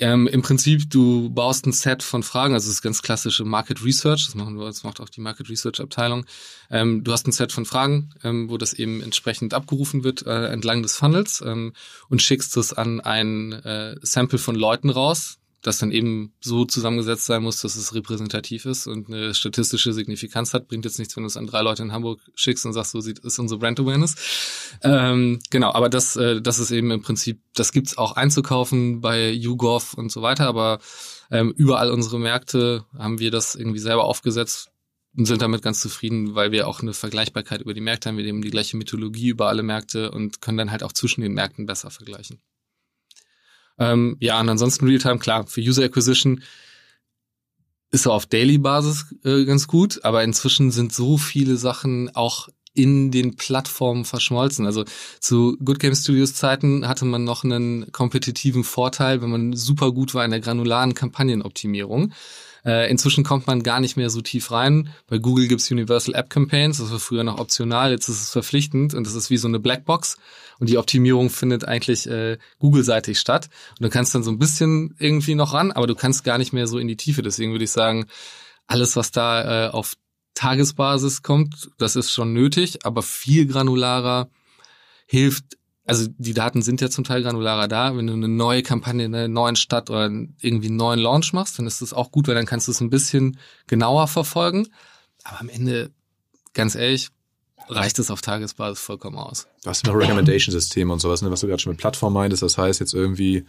Ähm, Im Prinzip, du baust ein Set von Fragen, also das ist ganz klassische Market Research, das machen wir, das macht auch die Market Research Abteilung. Ähm, du hast ein Set von Fragen, ähm, wo das eben entsprechend abgerufen wird äh, entlang des Funnels ähm, und schickst es an ein äh, Sample von Leuten raus, das dann eben so zusammengesetzt sein muss, dass es repräsentativ ist und eine statistische Signifikanz hat. Bringt jetzt nichts, wenn du es an drei Leute in Hamburg schickst und sagst, so sieht ist unsere Brand Awareness. Ähm, genau, aber das, äh, das ist eben im Prinzip, das gibt's auch einzukaufen bei YouGov und so weiter, aber ähm, überall unsere Märkte haben wir das irgendwie selber aufgesetzt und sind damit ganz zufrieden, weil wir auch eine Vergleichbarkeit über die Märkte haben. Wir nehmen die gleiche Mythologie über alle Märkte und können dann halt auch zwischen den Märkten besser vergleichen. Ähm, ja, und ansonsten Realtime, klar, für User Acquisition ist so auf Daily-Basis äh, ganz gut, aber inzwischen sind so viele Sachen auch in den Plattformen verschmolzen. Also zu Good Game Studios Zeiten hatte man noch einen kompetitiven Vorteil, wenn man super gut war in der granularen Kampagnenoptimierung. Äh, inzwischen kommt man gar nicht mehr so tief rein. Bei Google gibt's Universal App Campaigns, das war früher noch optional, jetzt ist es verpflichtend und das ist wie so eine Blackbox. Und die Optimierung findet eigentlich äh, Google-seitig statt. Und du kannst dann so ein bisschen irgendwie noch ran, aber du kannst gar nicht mehr so in die Tiefe. Deswegen würde ich sagen, alles, was da äh, auf Tagesbasis kommt, das ist schon nötig, aber viel granularer hilft also die Daten sind ja zum Teil granularer da. Wenn du eine neue Kampagne in einer neuen Stadt oder irgendwie einen neuen Launch machst, dann ist das auch gut, weil dann kannst du es ein bisschen genauer verfolgen. Aber am Ende, ganz ehrlich, reicht es auf Tagesbasis vollkommen aus. Du hast noch Recommendation-Systeme und sowas, ne, was du gerade schon mit Plattform meintest. Das heißt jetzt irgendwie,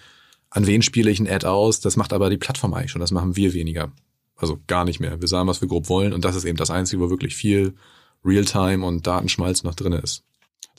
an wen spiele ich ein Ad aus? Das macht aber die Plattform eigentlich schon. Das machen wir weniger. Also gar nicht mehr. Wir sagen, was wir grob wollen und das ist eben das Einzige, wo wirklich viel Realtime und Datenschmalz noch drin ist.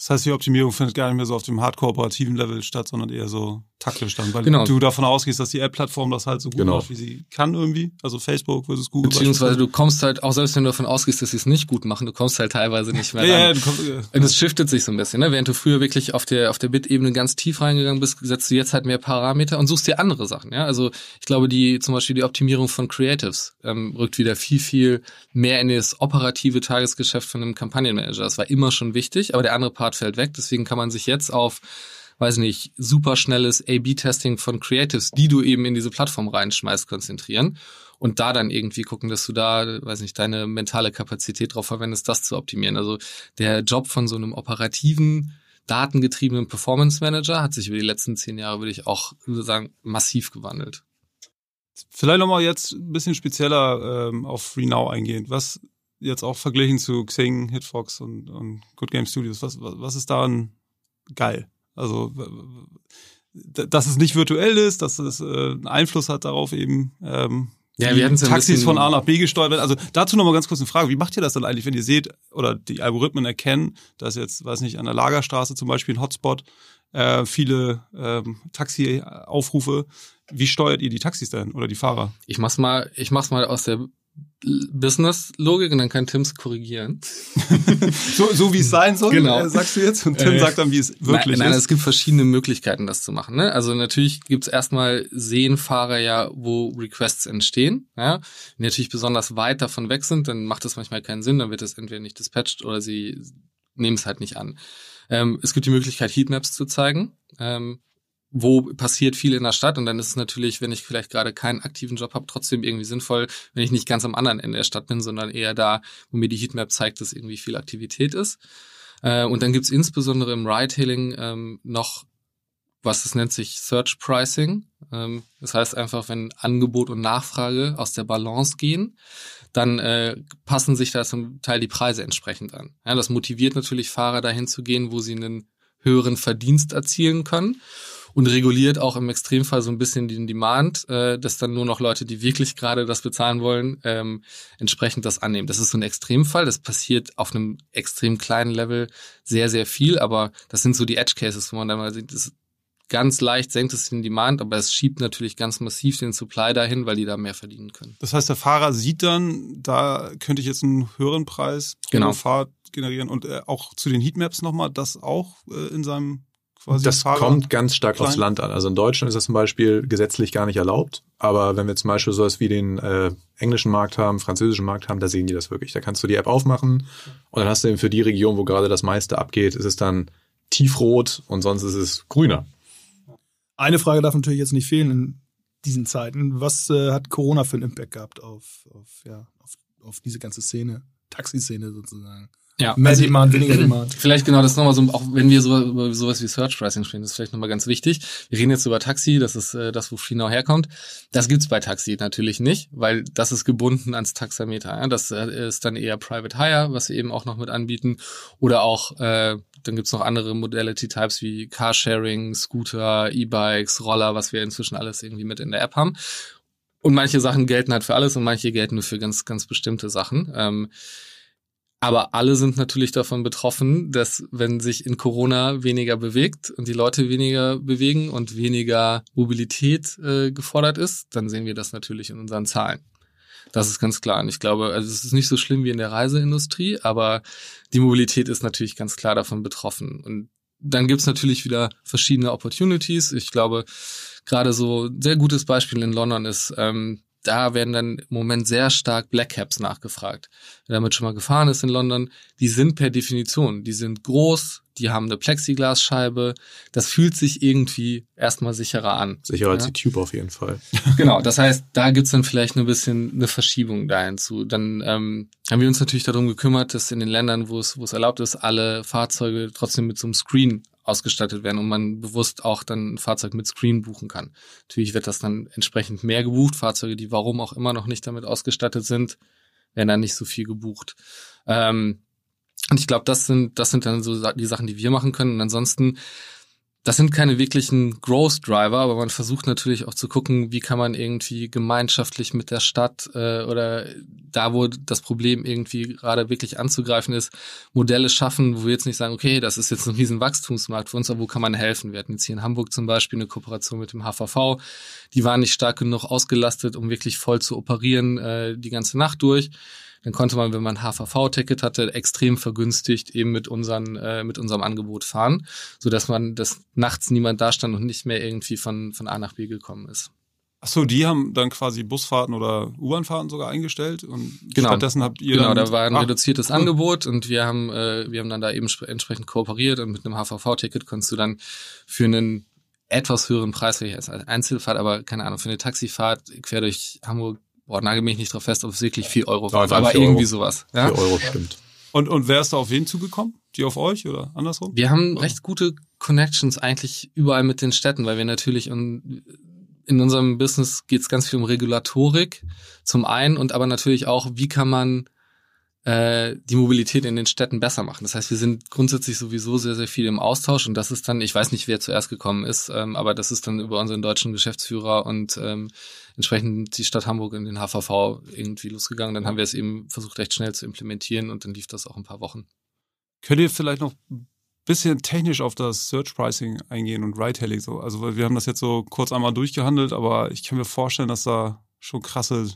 Das heißt, die Optimierung findet gar nicht mehr so auf dem hardcore-operativen Level statt, sondern eher so taktisch dann, weil Genau. du davon ausgehst, dass die App-Plattform das halt so gut Genau. macht, wie sie kann irgendwie. Also Facebook versus Google. Beziehungsweise du kommst halt, auch selbst wenn du davon ausgehst, dass sie es nicht gut machen, du kommst halt teilweise nicht mehr ja, ran. ja, kommst, ja. Und es shiftet sich so ein bisschen, ne? Während du früher wirklich auf der auf der Bit-Ebene ganz tief reingegangen bist, setzt du jetzt halt mehr Parameter und suchst dir andere Sachen, ja. Also ich glaube, die zum Beispiel die Optimierung von Creatives ähm, rückt wieder viel viel mehr in das operative Tagesgeschäft von einem Kampagnenmanager. Das war immer schon wichtig, aber der andere Part fällt weg. Deswegen kann man sich jetzt auf weiß nicht, superschnelles A-B-Testing von Creatives, die du eben in diese Plattform reinschmeißt, konzentrieren und da dann irgendwie gucken, dass du da, weiß nicht, deine mentale Kapazität drauf verwendest, das zu optimieren. Also der Job von so einem operativen, datengetriebenen Performance Manager hat sich über die letzten zehn Jahre, würde ich auch sagen, massiv gewandelt. Vielleicht nochmal jetzt ein bisschen spezieller ähm, auf FreeNow eingehend. Was jetzt auch verglichen zu Xing, Hitfox und, und Good Game Studios, was, was, was ist daran geil? Also, dass es nicht virtuell ist, dass es äh, einen Einfluss hat darauf eben, ähm, Ja, wir ein Taxis bisschen- von A nach B gesteuert werden. Also dazu nochmal ganz kurz eine Frage. Wie macht ihr das dann eigentlich, wenn ihr seht oder die Algorithmen erkennen, dass jetzt, weiß nicht, an der Lagerstraße zum Beispiel ein Hotspot, äh, viele ähm, Taxi-Aufrufe. Wie steuert ihr die Taxis denn oder die Fahrer? Ich mach's mal, ich mach's mal aus der Business-Logik und dann kann Tim's korrigieren. So, so wie es sein soll, Genau. äh, sagst du jetzt. Und Tim Äh, sagt dann, wie es wirklich nein, nein, ist. es gibt verschiedene Möglichkeiten, das zu machen. Ne? Also natürlich gibt's erstmal sehen Fahrer ja, wo Requests entstehen. Ja? Wenn die natürlich besonders weit davon weg sind, dann macht das manchmal keinen Sinn, dann wird es entweder nicht dispatcht oder sie nehmen es halt nicht an. Ähm, es gibt die Möglichkeit, Heatmaps zu zeigen. Ähm, wo passiert viel in der Stadt und dann ist es natürlich, wenn ich vielleicht gerade keinen aktiven Job habe, trotzdem irgendwie sinnvoll, wenn ich nicht ganz am anderen Ende der Stadt bin, sondern eher da, wo mir die Heatmap zeigt, dass irgendwie viel Aktivität ist. Äh, und dann gibt's insbesondere im Ride-Hailing ähm, noch, was es nennt sich Search Pricing. Ähm, das heißt einfach, wenn Angebot und Nachfrage aus der Balance gehen, dann äh, passen sich da zum Teil die Preise entsprechend an. Ja, das motiviert natürlich Fahrer dahin zu gehen, wo sie einen höheren Verdienst erzielen können und reguliert auch im Extremfall so ein bisschen den Demand, äh, dass dann nur noch Leute, die wirklich gerade das bezahlen wollen, ähm, entsprechend das annehmen. Das ist so ein Extremfall. Das passiert auf einem extrem kleinen Level sehr, sehr viel, aber das sind so die Edge Cases, wo man dann mal sieht, das ganz leicht senkt es den Demand, aber es schiebt natürlich ganz massiv den Supply dahin, weil die da mehr verdienen können. Das heißt, der Fahrer sieht dann, da könnte ich jetzt einen höheren Preis pro Genau. Fahrt generieren und äh, auch zu den Heatmaps nochmal, das auch äh, in seinem quasi Das Fahrer kommt ganz stark klein. aufs Land an. Also in Deutschland ist das zum Beispiel gesetzlich gar nicht erlaubt. Aber wenn wir zum Beispiel sowas wie den äh, englischen Markt haben, französischen Markt haben, da sehen die das wirklich. Da kannst du die App aufmachen und dann hast du eben für die Region, wo gerade das meiste abgeht, ist es dann tiefrot und sonst ist es grüner. Eine Frage darf natürlich jetzt nicht fehlen in diesen Zeiten. Was äh, hat Corona für einen Impact gehabt auf, auf, ja, auf, auf diese ganze Szene, Taxiszene sozusagen? Ja, Mehr also- Demand, weniger Demand. Vielleicht genau das nochmal so, auch wenn wir so, über sowas wie Search Pricing sprechen, das ist vielleicht nochmal ganz wichtig. Wir reden jetzt über Taxi, das ist äh, das, wo FreeNow herkommt. Das gibt's bei Taxi natürlich nicht, weil das ist gebunden ans Taxameter. Ja? Das äh, ist dann eher Private Hire, was wir eben auch noch mit anbieten. Oder auch, äh, dann gibt's noch andere Modality-Types wie Carsharing, Scooter, E-Bikes, Roller, was wir inzwischen alles irgendwie mit in der App haben. Und manche Sachen gelten halt für alles und manche gelten nur für ganz, ganz bestimmte Sachen. Ähm, aber alle sind natürlich davon betroffen, dass wenn sich in Corona weniger bewegt und die Leute weniger bewegen und weniger Mobilität äh, gefordert ist, dann sehen wir das natürlich in unseren Zahlen. Das ist ganz klar. Und ich glaube, also es ist nicht so schlimm wie in der Reiseindustrie, aber die Mobilität ist natürlich ganz klar davon betroffen. Und dann gibt's natürlich wieder verschiedene Opportunities. Ich glaube, gerade so sehr gutes Beispiel in London ist, ähm, da werden dann im Moment sehr stark Black Caps nachgefragt. Wer damit schon mal gefahren ist in London, die sind per Definition, die sind groß, die haben eine Plexiglasscheibe. Das fühlt sich irgendwie erstmal sicherer an. Sicherer als Ja. die Tube auf jeden Fall. Genau, das heißt, da gibt's dann vielleicht ein bisschen eine Verschiebung dahin zu. Dann ähm, haben wir uns natürlich darum gekümmert, dass in den Ländern, wo es, wo es erlaubt ist, alle Fahrzeuge trotzdem mit so einem Screen ausgestattet werden und man bewusst auch dann ein Fahrzeug mit Screen buchen kann. Natürlich wird das dann entsprechend mehr gebucht. Fahrzeuge, die warum auch immer noch nicht damit ausgestattet sind, werden dann nicht so viel gebucht. Ähm, und ich glaube, das sind, das sind dann so die Sachen, die wir machen können. Und ansonsten, das sind keine wirklichen Growth Driver, aber man versucht natürlich auch zu gucken, wie kann man irgendwie gemeinschaftlich mit der Stadt äh, oder da, wo das Problem irgendwie gerade wirklich anzugreifen ist, Modelle schaffen, wo wir jetzt nicht sagen, okay, das ist jetzt ein riesen Wachstumsmarkt für uns, aber wo kann man helfen? Wir hatten jetzt hier in Hamburg zum Beispiel eine Kooperation mit dem HVV. Die waren nicht stark genug ausgelastet, um wirklich voll zu operieren äh, die ganze Nacht durch. Dann konnte man, wenn man ein HVV-Ticket hatte, extrem vergünstigt eben mit, unseren, äh, mit unserem Angebot fahren, so dass man, dass nachts niemand da stand und nicht mehr irgendwie von, von A nach B gekommen ist. Ach so, die haben dann quasi Busfahrten oder U-Bahn-Fahrten sogar eingestellt und Genau. stattdessen habt ihr Genau, da war ein Ah, reduziertes cool. Angebot und wir haben, äh, wir haben dann da eben spre- entsprechend kooperiert und mit einem HVV-Ticket konntest du dann für einen etwas höheren Preis als Einzelfahrt, aber keine Ahnung, für eine Taxifahrt quer durch Hamburg, boah, nagel mich nicht drauf fest, ob es wirklich 4 Euro Ja, war, waren aber 4 irgendwie Euro. sowas. Ja? 4 Euro stimmt. Und, und wer ist da auf wen zugekommen? Die auf euch oder andersrum? Wir haben recht gute Connections eigentlich überall mit den Städten, weil wir natürlich in, in unserem Business geht es ganz viel um Regulatorik zum einen und aber natürlich auch, wie kann man äh, die Mobilität in den Städten besser machen. Das heißt, wir sind grundsätzlich sowieso sehr, sehr viel im Austausch und das ist dann, ich weiß nicht, wer zuerst gekommen ist, ähm, aber das ist dann über unseren deutschen Geschäftsführer und ähm, entsprechend die Stadt Hamburg und den HVV irgendwie losgegangen. Dann haben wir es eben versucht, recht schnell zu implementieren und dann lief das auch ein paar Wochen. Könnt ihr vielleicht noch ein bisschen technisch auf das Search Pricing eingehen und Ride-Hailing so? Also weil wir haben das jetzt so kurz einmal durchgehandelt, aber ich kann mir vorstellen, dass da schon krasse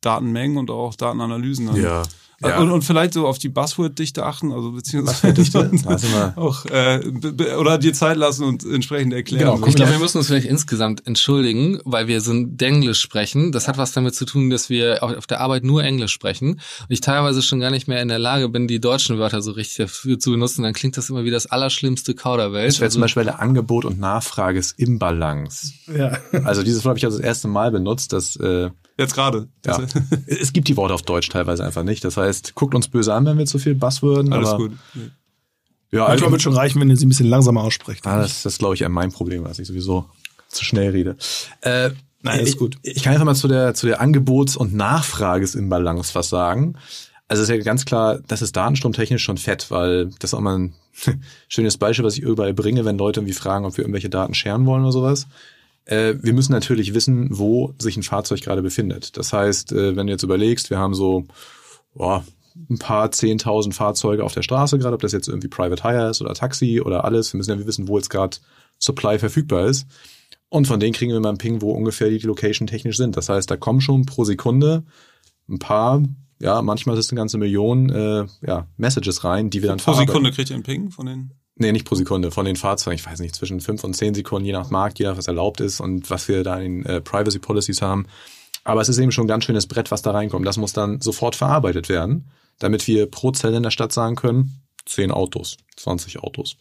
Datenmengen und auch Datenanalysen dann Ja. Ja. Und, und vielleicht so auf die Buzzword-Dichte achten, also beziehungsweise auch äh, oder dir Zeit lassen und entsprechend erklären. Genau, so. Ich glaube, wir müssen uns vielleicht insgesamt entschuldigen, weil wir so ein Denglisch sprechen. Das hat was damit zu tun, dass wir auf auf der Arbeit nur Englisch sprechen und ich teilweise schon gar nicht mehr in der Lage bin, die deutschen Wörter so richtig dafür zu benutzen. Dann klingt das immer wie das allerschlimmste Kauderwelsch. Das wäre zum Also, Beispiel der Angebot und Nachfrage ist im Balance. Ja. Also dieses Wort habe ich also das erste Mal benutzt, dass äh, Jetzt gerade. ja, es gibt die Worte auf Deutsch teilweise einfach nicht. Das heißt, guckt uns böse an, wenn wir zu viel Buzzworden. Alles aber, gut. Ja, Manchmal wird schon reichen, wenn ihr sie ein bisschen langsamer aussprecht. Ah, das, das ist, glaube ich, eher mein Problem, dass ich sowieso zu schnell rede. Äh, Nein, ist ich, gut. Ich kann einfach mal zu der, zu der Angebots- und Nachfragesimbalance was sagen. Also es ist ja ganz klar, das ist datenstromtechnisch schon fett, weil das ist auch mal ein schönes Beispiel, was ich überall bringe, wenn Leute irgendwie fragen, ob wir irgendwelche Daten scheren wollen oder sowas. Äh, wir müssen natürlich wissen, wo sich ein Fahrzeug gerade befindet. Das heißt, äh, wenn du jetzt überlegst, wir haben so boah, ein paar zehntausend Fahrzeuge auf der Straße gerade, ob das jetzt irgendwie Private Hire ist oder Taxi oder alles. Wir müssen ja wissen, wo jetzt gerade Supply verfügbar ist. Und von denen kriegen wir mal einen Ping, wo ungefähr die Location technisch sind. Das heißt, da kommen schon pro Sekunde ein paar, ja, manchmal ist es eine ganze Million äh, ja, Messages rein, die wir dann Pro verarbeiten. Sekunde kriegt ihr einen Ping von den. Nee, nicht pro Sekunde, von den Fahrzeugen, ich weiß nicht, zwischen fünf und zehn Sekunden, je nach Markt, je nach was erlaubt ist und was wir da in äh, Privacy Policies haben. Aber es ist eben schon ein ganz schönes Brett, was da reinkommt. Das muss dann sofort verarbeitet werden, damit wir pro Zelle in der Stadt sagen können, zehn Autos, 20 Autos.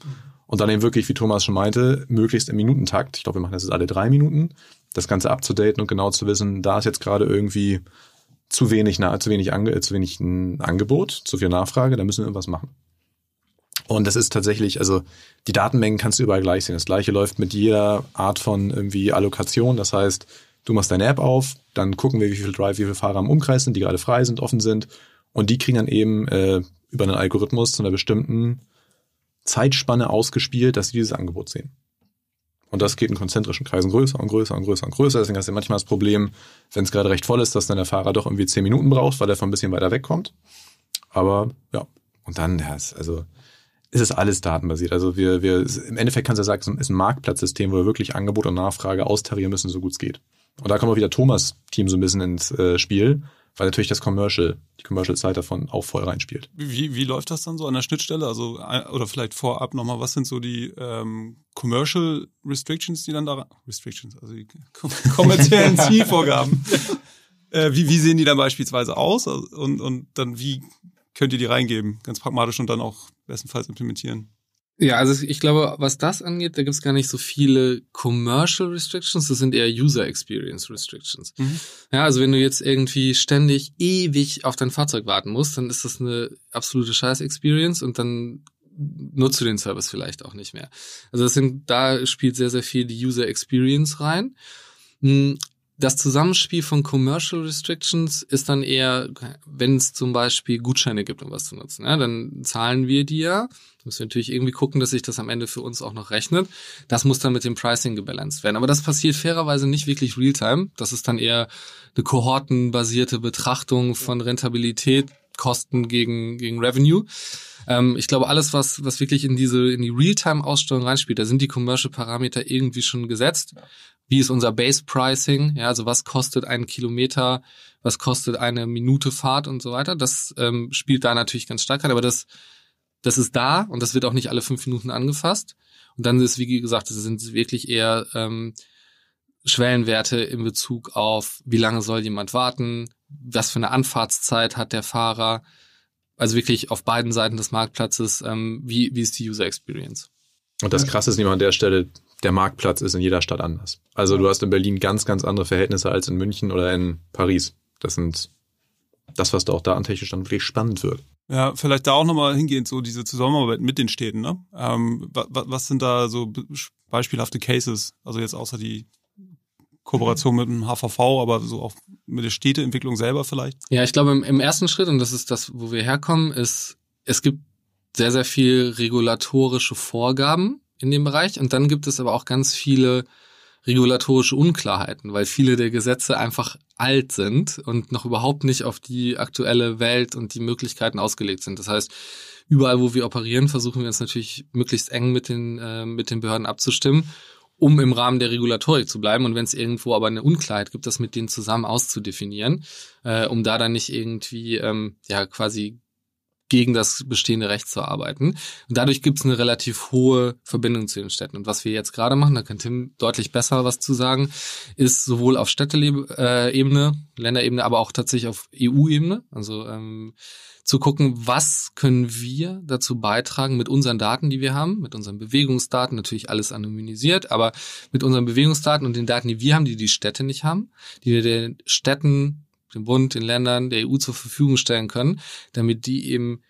Und dann eben wirklich, wie Thomas schon meinte, möglichst im Minutentakt. Ich glaube, wir machen das jetzt alle drei Minuten, das Ganze abzudaten und genau zu wissen, da ist jetzt gerade irgendwie zu wenig, na, zu wenig, Ange zu wenig ein Angebot, zu viel Nachfrage, da müssen wir irgendwas machen. Und das ist tatsächlich, also die Datenmengen kannst du überall gleich sehen. Das gleiche läuft mit jeder Art von irgendwie Allokation. Das heißt, du machst deine App auf, dann gucken wir, wie viel Drive, wie viele Fahrer im Umkreis sind, die gerade frei sind, offen sind. Und die kriegen dann eben äh, über einen Algorithmus zu einer bestimmten Zeitspanne ausgespielt, dass sie dieses Angebot sehen. Und das geht in konzentrischen Kreisen größer und größer und größer und größer. Deswegen hast du manchmal das Problem, wenn es gerade recht voll ist, dass dann der Fahrer doch irgendwie zehn Minuten braucht, weil er von ein bisschen weiter wegkommt. Aber ja, und dann, ja, ist, also ist es alles datenbasiert. Also wir, wir, im Endeffekt kannst du ja sagen, es ist ein Marktplatzsystem, wo wir wirklich Angebot und Nachfrage austarieren müssen, so gut es geht. Und da kommt auch wieder Thomas Team so ein bisschen ins äh, Spiel, weil natürlich das Commercial, die Commercial-Zeit davon auch voll reinspielt. Wie, wie läuft das dann so an der Schnittstelle? Also, oder vielleicht vorab nochmal, was sind so die ähm, Commercial Restrictions, die dann da Restrictions, also die kommerziellen Zielvorgaben. äh, wie, wie sehen die dann beispielsweise aus? Und, und dann wie könnt ihr die reingeben? Ganz pragmatisch und dann auch bestenfalls implementieren. Ja, also ich glaube, was das angeht, da gibt es gar nicht so viele Commercial Restrictions, das sind eher User Experience Restrictions. Mhm. Ja, also wenn du jetzt irgendwie ständig ewig auf dein Fahrzeug warten musst, dann ist das eine absolute Scheiß-Experience und dann nutzt du den Service vielleicht auch nicht mehr. Also das sind, da spielt sehr, sehr viel die User Experience rein. Hm, das Zusammenspiel von Commercial Restrictions ist dann eher, wenn es zum Beispiel Gutscheine gibt, um was zu nutzen. Ja, dann zahlen wir. Da müssen wir natürlich irgendwie gucken, dass sich das am Ende für uns auch noch rechnet. Das muss dann mit dem Pricing gebalanced werden. Aber das passiert fairerweise nicht wirklich real-time. Das ist dann eher eine kohortenbasierte Betrachtung von Rentabilität, Kosten gegen, gegen Revenue. Ähm, ich glaube, alles, was, was wirklich in diese, in die Realtime-Ausstellung reinspielt, da sind die Commercial-Parameter irgendwie schon gesetzt wie ist unser Base Pricing, ja, also was kostet ein Kilometer, was kostet eine Minute Fahrt und so weiter. Das ähm, spielt da natürlich ganz stark rein, aber das, das ist da und das wird auch nicht alle fünf Minuten angefasst. Und dann ist, wie gesagt, das sind wirklich eher ähm, Schwellenwerte in Bezug auf, wie lange soll jemand warten, was für eine Anfahrtszeit hat der Fahrer. Also wirklich auf beiden Seiten des Marktplatzes, ähm, wie, wie ist die User Experience. Und das Krasse ist nicht an der Stelle, der Marktplatz ist in jeder Stadt anders. Also du hast in Berlin ganz, ganz andere Verhältnisse als in München oder in Paris. Das sind das, was da auch datentechnisch dann wirklich spannend wird. Ja, vielleicht da auch nochmal hingehend, so diese Zusammenarbeit mit den Städten. Ne? Ähm, was, sind da so beispielhafte Cases? Also jetzt außer die Kooperation mit dem HVV, aber so auch mit der Städteentwicklung selber vielleicht? Ja, ich glaube im, im ersten Schritt, und das ist das, wo wir herkommen, ist, es gibt sehr, sehr viel regulatorische Vorgaben, in dem Bereich. Und dann gibt es aber auch ganz viele regulatorische Unklarheiten, weil viele der Gesetze einfach alt sind und noch überhaupt nicht auf die aktuelle Welt und die Möglichkeiten ausgelegt sind. Das heißt, überall, wo wir operieren, versuchen wir uns natürlich möglichst eng mit den, äh, mit den Behörden abzustimmen, um im Rahmen der Regulatorik zu bleiben. Und wenn es irgendwo aber eine Unklarheit gibt, das mit denen zusammen auszudefinieren, äh, um da dann nicht irgendwie ähm, ja quasi gegen das bestehende Recht zu arbeiten. Und dadurch gibt es eine relativ hohe Verbindung zu den Städten. Und was wir jetzt gerade machen, da kann Tim deutlich besser was zu sagen, ist sowohl auf Städteebene, Länderebene, aber auch tatsächlich auf EU-Ebene. Also ähm, zu gucken, was können wir dazu beitragen mit unseren Daten, die wir haben, mit unseren Bewegungsdaten, natürlich alles anonymisiert, aber mit unseren Bewegungsdaten und den Daten, die wir haben, die die Städte nicht haben, die wir den Städten dem Bund, den Ländern, der EU zur Verfügung stellen können, damit die eben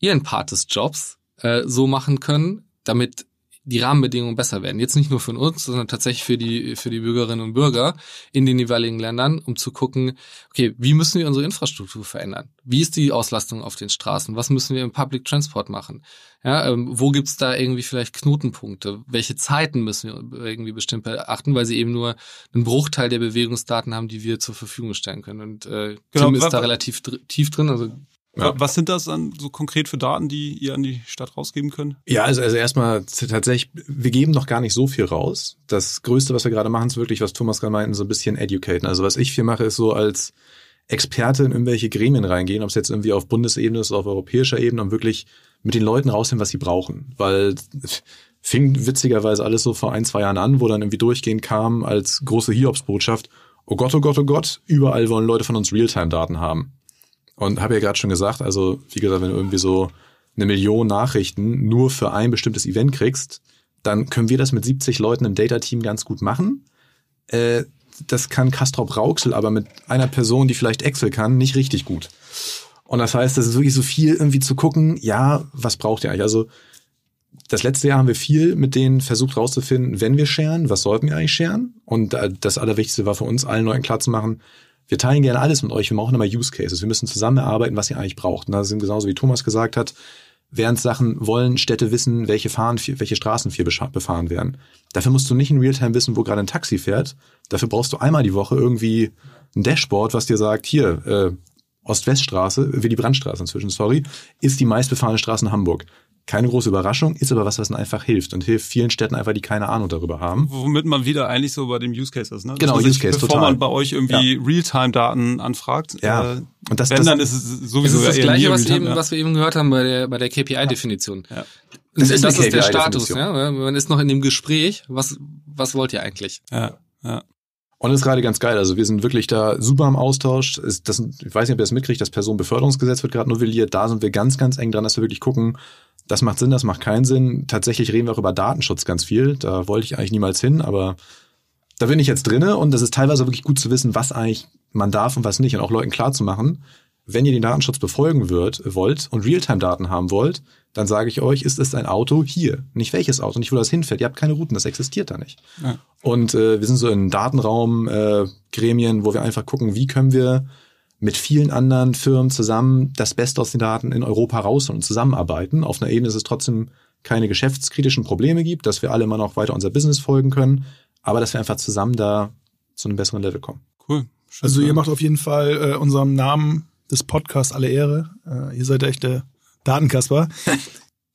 ihren Part des Jobs äh, so machen können, damit die Rahmenbedingungen besser werden. Jetzt nicht nur für uns, sondern tatsächlich für die, für die Bürgerinnen und Bürger in den jeweiligen Ländern, um zu gucken, okay, wie müssen wir unsere Infrastruktur verändern? Wie ist die Auslastung auf den Straßen? Was müssen wir im Public Transport machen? Ja, ähm, wo gibt's da irgendwie vielleicht Knotenpunkte? Welche Zeiten müssen wir irgendwie bestimmt beachten, weil sie eben nur einen Bruchteil der Bewegungsdaten haben, die wir zur Verfügung stellen können. Und äh, genau, Tim ist da relativ tief drin, also ja. Was sind das dann so konkret für Daten, die ihr an die Stadt rausgeben könnt? Ja, also, also erstmal tatsächlich, wir geben noch gar nicht so viel raus. Das Größte, was wir gerade machen, ist wirklich, was Thomas gerade meinten, so ein bisschen educaten. Also was ich viel mache, ist so als Experte in irgendwelche Gremien reingehen, ob es jetzt irgendwie auf Bundesebene ist oder auf europäischer Ebene, um wirklich mit den Leuten rauszufinden, was sie brauchen. Weil fing witzigerweise alles so vor ein, zwei Jahren an, wo dann irgendwie durchgehend kam als große Hiobsbotschaft, oh Gott, oh Gott, oh Gott, überall wollen Leute von uns Realtime-Daten haben. Und habe ja gerade schon gesagt, also wie gesagt, wenn du irgendwie so eine Million Nachrichten nur für ein bestimmtes Event kriegst, dann können wir das mit 70 Leuten im Data-Team ganz gut machen. Äh, das kann Castrop Rauxel aber mit einer Person, die vielleicht Excel kann, nicht richtig gut. Und das heißt, das ist wirklich so viel irgendwie zu gucken, ja, was braucht ihr eigentlich? Also das letzte Jahr haben wir viel mit denen versucht rauszufinden, wenn wir scheren, was sollten wir eigentlich scheren? Und äh, das Allerwichtigste war für uns, allen Leuten klar zu machen, wir teilen gerne alles mit euch, wir brauchen immer Use Cases. Wir müssen zusammen erarbeiten, was ihr eigentlich braucht. Und das ist genauso wie Thomas gesagt hat, während Sachen wollen Städte wissen, welche Fahren, welche Straßen viel befahren werden. Dafür musst du nicht in Realtime wissen, wo gerade ein Taxi fährt. Dafür brauchst du einmal die Woche irgendwie ein Dashboard, was dir sagt, hier, äh, Ost-West-Straße, wie die Brandstraße inzwischen, sorry, ist die meistbefahrene Straße in Hamburg. Keine große Überraschung, ist aber was, was einfach hilft und hilft vielen Städten einfach, die keine Ahnung darüber haben. Womit man wieder eigentlich so bei dem Use Case ist, ne? Genau, Use Case, Bevor total. man bei euch irgendwie Realtime-Daten anfragt, Ja. äh, Und das, wenn, das, dann ist es Das sowieso ist das eher Gleiche, was, eben, ja. was wir eben gehört haben bei der, bei der KPI-Definition. Ja. Das ist das ist der Status. Ja? Man ist noch in dem Gespräch. Was, was wollt ihr eigentlich? Ja, ja. Und das ist gerade ganz geil. Also wir sind wirklich da super im Austausch. Das, ich weiß nicht, ob ihr das mitkriegt, das Personenbeförderungsgesetz wird gerade novelliert. Da sind wir ganz, ganz eng dran, dass wir wirklich gucken, das macht Sinn, das macht keinen Sinn. Tatsächlich reden wir auch über Datenschutz ganz viel. Da wollte ich eigentlich niemals hin, aber da bin ich jetzt drinne und das ist teilweise wirklich gut zu wissen, was eigentlich man darf und was nicht und auch Leuten klar zu machen. Wenn ihr den Datenschutz befolgen wird, wollt und Realtime-Daten haben wollt, dann sage ich euch, ist es ein Auto hier. Nicht welches Auto, nicht wo das hinfährt. Ihr habt keine Routen, das existiert da nicht. Ja. Und äh, wir sind so in Datenraum, äh, Gremien, wo wir einfach gucken, wie können wir mit vielen anderen Firmen zusammen das Beste aus den Daten in Europa rausholen und zusammenarbeiten. Auf einer Ebene, dass es trotzdem keine geschäftskritischen Probleme gibt, dass wir alle immer noch weiter unser Business folgen können, aber dass wir einfach zusammen da zu einem besseren Level kommen. Cool. Schön Also ihr macht auf jeden Fall äh, unserem Namen des Podcasts alle Ehre. Äh, ihr seid der echte Datenkasper.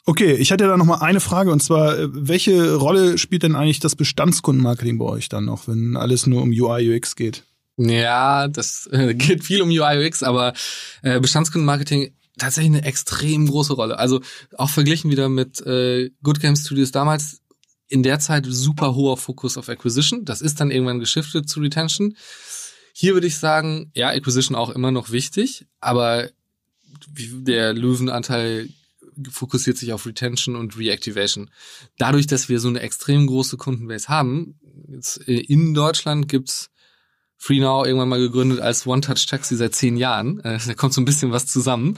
Okay, ich hatte da noch mal eine Frage und zwar, äh, welche Rolle spielt denn eigentlich das Bestandskundenmarketing bei euch dann noch, wenn alles nur um UI, UX geht? Ja, das äh, geht viel um UI, UX, aber äh, Bestandskundenmarketing tatsächlich eine extrem große Rolle. Also auch verglichen wieder mit äh, Good Game Studios damals, in der Zeit super hoher Fokus auf Acquisition. Das ist dann irgendwann geschiftet zu Retention. Hier würde ich sagen, ja, Acquisition auch immer noch wichtig, aber der Löwenanteil fokussiert sich auf Retention und Reactivation. Dadurch, dass wir so eine extrem große Kundenbase haben, jetzt in Deutschland gibt's FreeNow irgendwann mal gegründet als One-Touch-Taxi seit zehn Jahren. Äh, da kommt so ein bisschen was zusammen.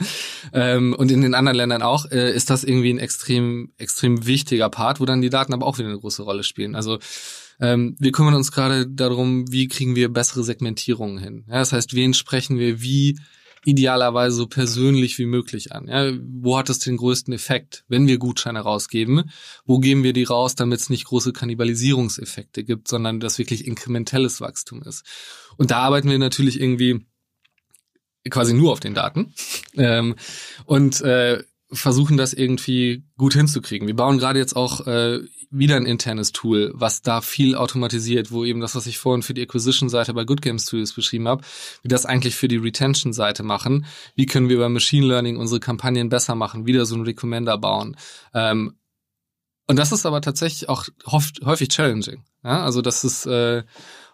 Ähm, und in den anderen Ländern auch äh, ist das irgendwie ein extrem, extrem wichtiger Part, wo dann die Daten aber auch wieder eine große Rolle spielen. Also ähm, wir kümmern uns gerade darum, wie kriegen wir bessere Segmentierungen hin. Das heißt, wen sprechen wir wie idealerweise so persönlich wie möglich an. Ja, wo hat es den größten Effekt, wenn wir Gutscheine rausgeben? Wo geben wir die raus, damit es nicht große Kannibalisierungseffekte gibt, sondern das wirklich inkrementelles Wachstum ist? Und da arbeiten wir natürlich irgendwie quasi nur auf den Daten ähm, und äh, versuchen das irgendwie gut hinzukriegen. Wir bauen gerade jetzt auch äh, wieder ein internes Tool, was da viel automatisiert, wo eben das, was ich vorhin für die Acquisition-Seite bei Good Games Tools beschrieben habe, wie das eigentlich für die Retention-Seite machen. Wie können wir bei Machine Learning unsere Kampagnen besser machen, wieder so einen Recommender bauen. Ähm, und das ist aber tatsächlich auch oft, häufig challenging. Ja? Also das ist äh,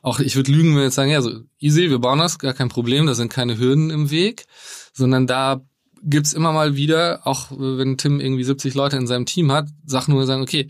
auch, ich würde lügen, wenn wir jetzt sagen, ja, so easy, wir bauen das, gar kein Problem, da sind keine Hürden im Weg, sondern da gibt's immer mal wieder, auch wenn Tim irgendwie 70 Leute in seinem Team hat, Sachen, wo wir sagen, okay,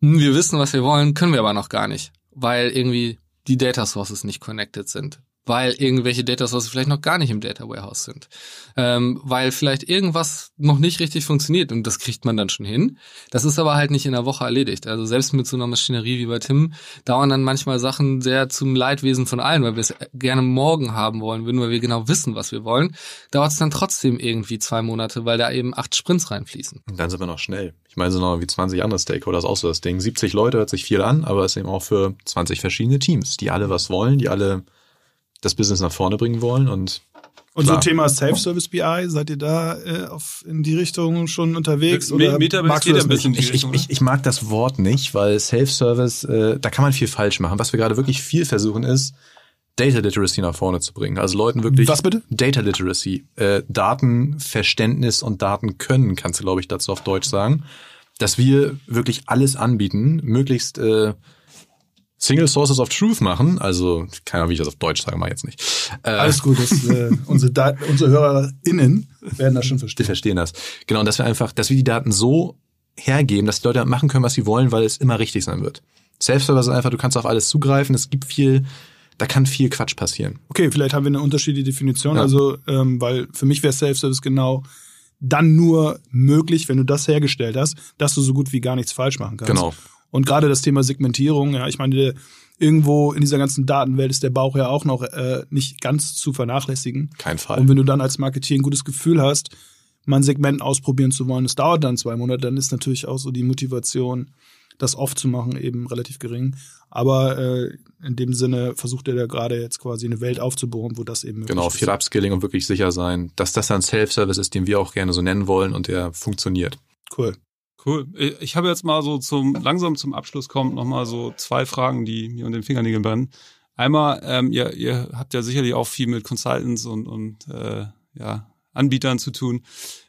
hm, wir wissen, was wir wollen, können wir aber noch gar nicht, weil irgendwie die Data Sources nicht connected sind, weil irgendwelche Data Sources vielleicht noch gar nicht im Data Warehouse sind, ähm, weil vielleicht irgendwas noch nicht richtig funktioniert und das kriegt man dann schon hin. Das ist aber halt nicht in einer Woche erledigt. Also selbst mit so einer Maschinerie wie bei Tim dauern dann manchmal Sachen sehr zum Leidwesen von allen, weil wir es gerne morgen haben wollen würden, wir genau wissen, was wir wollen. Dauert es dann trotzdem irgendwie zwei Monate, weil da eben acht Sprints reinfließen. Und dann sind wir noch schnell. Ich meine, so noch wie 20 andere Stakeholders auch so das Ding. 70 Leute hört sich viel an, aber es ist eben auch für 20 verschiedene Teams, die alle was wollen, die alle das Business nach vorne bringen wollen und Und so Klar. Thema Self-Service BI, seid ihr da äh, auf, in die Richtung schon unterwegs? Oder Meta- magst du das ein bisschen- ich, ich mag das Wort nicht, weil Self-Service, äh, da kann man viel falsch machen. Was wir gerade wirklich viel versuchen ist, Data Literacy nach vorne zu bringen. Also Leuten wirklich Was bitte? Data Literacy, äh, Datenverständnis und Datenkönnen, kannst du glaube ich dazu auf Deutsch sagen, dass wir wirklich alles anbieten, möglichst äh, Single Sources of Truth machen. Also keine Ahnung, wie ich das auf Deutsch sage, mal jetzt nicht. Äh, Alles gut, das, äh, unsere, Da- unsere HörerInnen werden das schon die verstehen. verstehen das. Genau, und dass wir einfach, dass wir die Daten so hergeben, dass die Leute machen können, was sie wollen, weil es immer richtig sein wird. Self-Service ist einfach, du kannst auf alles zugreifen. Es gibt viel da kann viel Quatsch passieren. Okay, vielleicht haben wir eine unterschiedliche Definition. Ja. Also, ähm, weil für mich wäre Self-Service genau dann nur möglich, wenn du das hergestellt hast, dass du so gut wie gar nichts falsch machen kannst. Genau. Und gerade das Thema Segmentierung, ja, ich meine, irgendwo in dieser ganzen Datenwelt ist der Bauch ja auch noch äh, nicht ganz zu vernachlässigen. Kein Fall. Und wenn du dann als Marketeer ein gutes Gefühl hast, mal ein Segment ausprobieren zu wollen, es dauert dann zwei Monate, dann ist natürlich auch so die Motivation, das oft zu machen, eben relativ gering. Aber äh, in dem Sinne versucht er da gerade jetzt quasi eine Welt aufzubauen, wo das eben möglich Genau, ist. viel Upskilling und wirklich sicher sein, dass das ein Self-Service ist, den wir auch gerne so nennen wollen und der funktioniert. Cool. Cool. Ich habe jetzt mal so zum langsam zum Abschluss kommt noch mal so zwei Fragen, die mir unter den Fingernägeln brennen. Einmal, ähm, ihr, ihr habt ja sicherlich auch viel mit Consultants und, und äh, ja, Anbietern zu tun.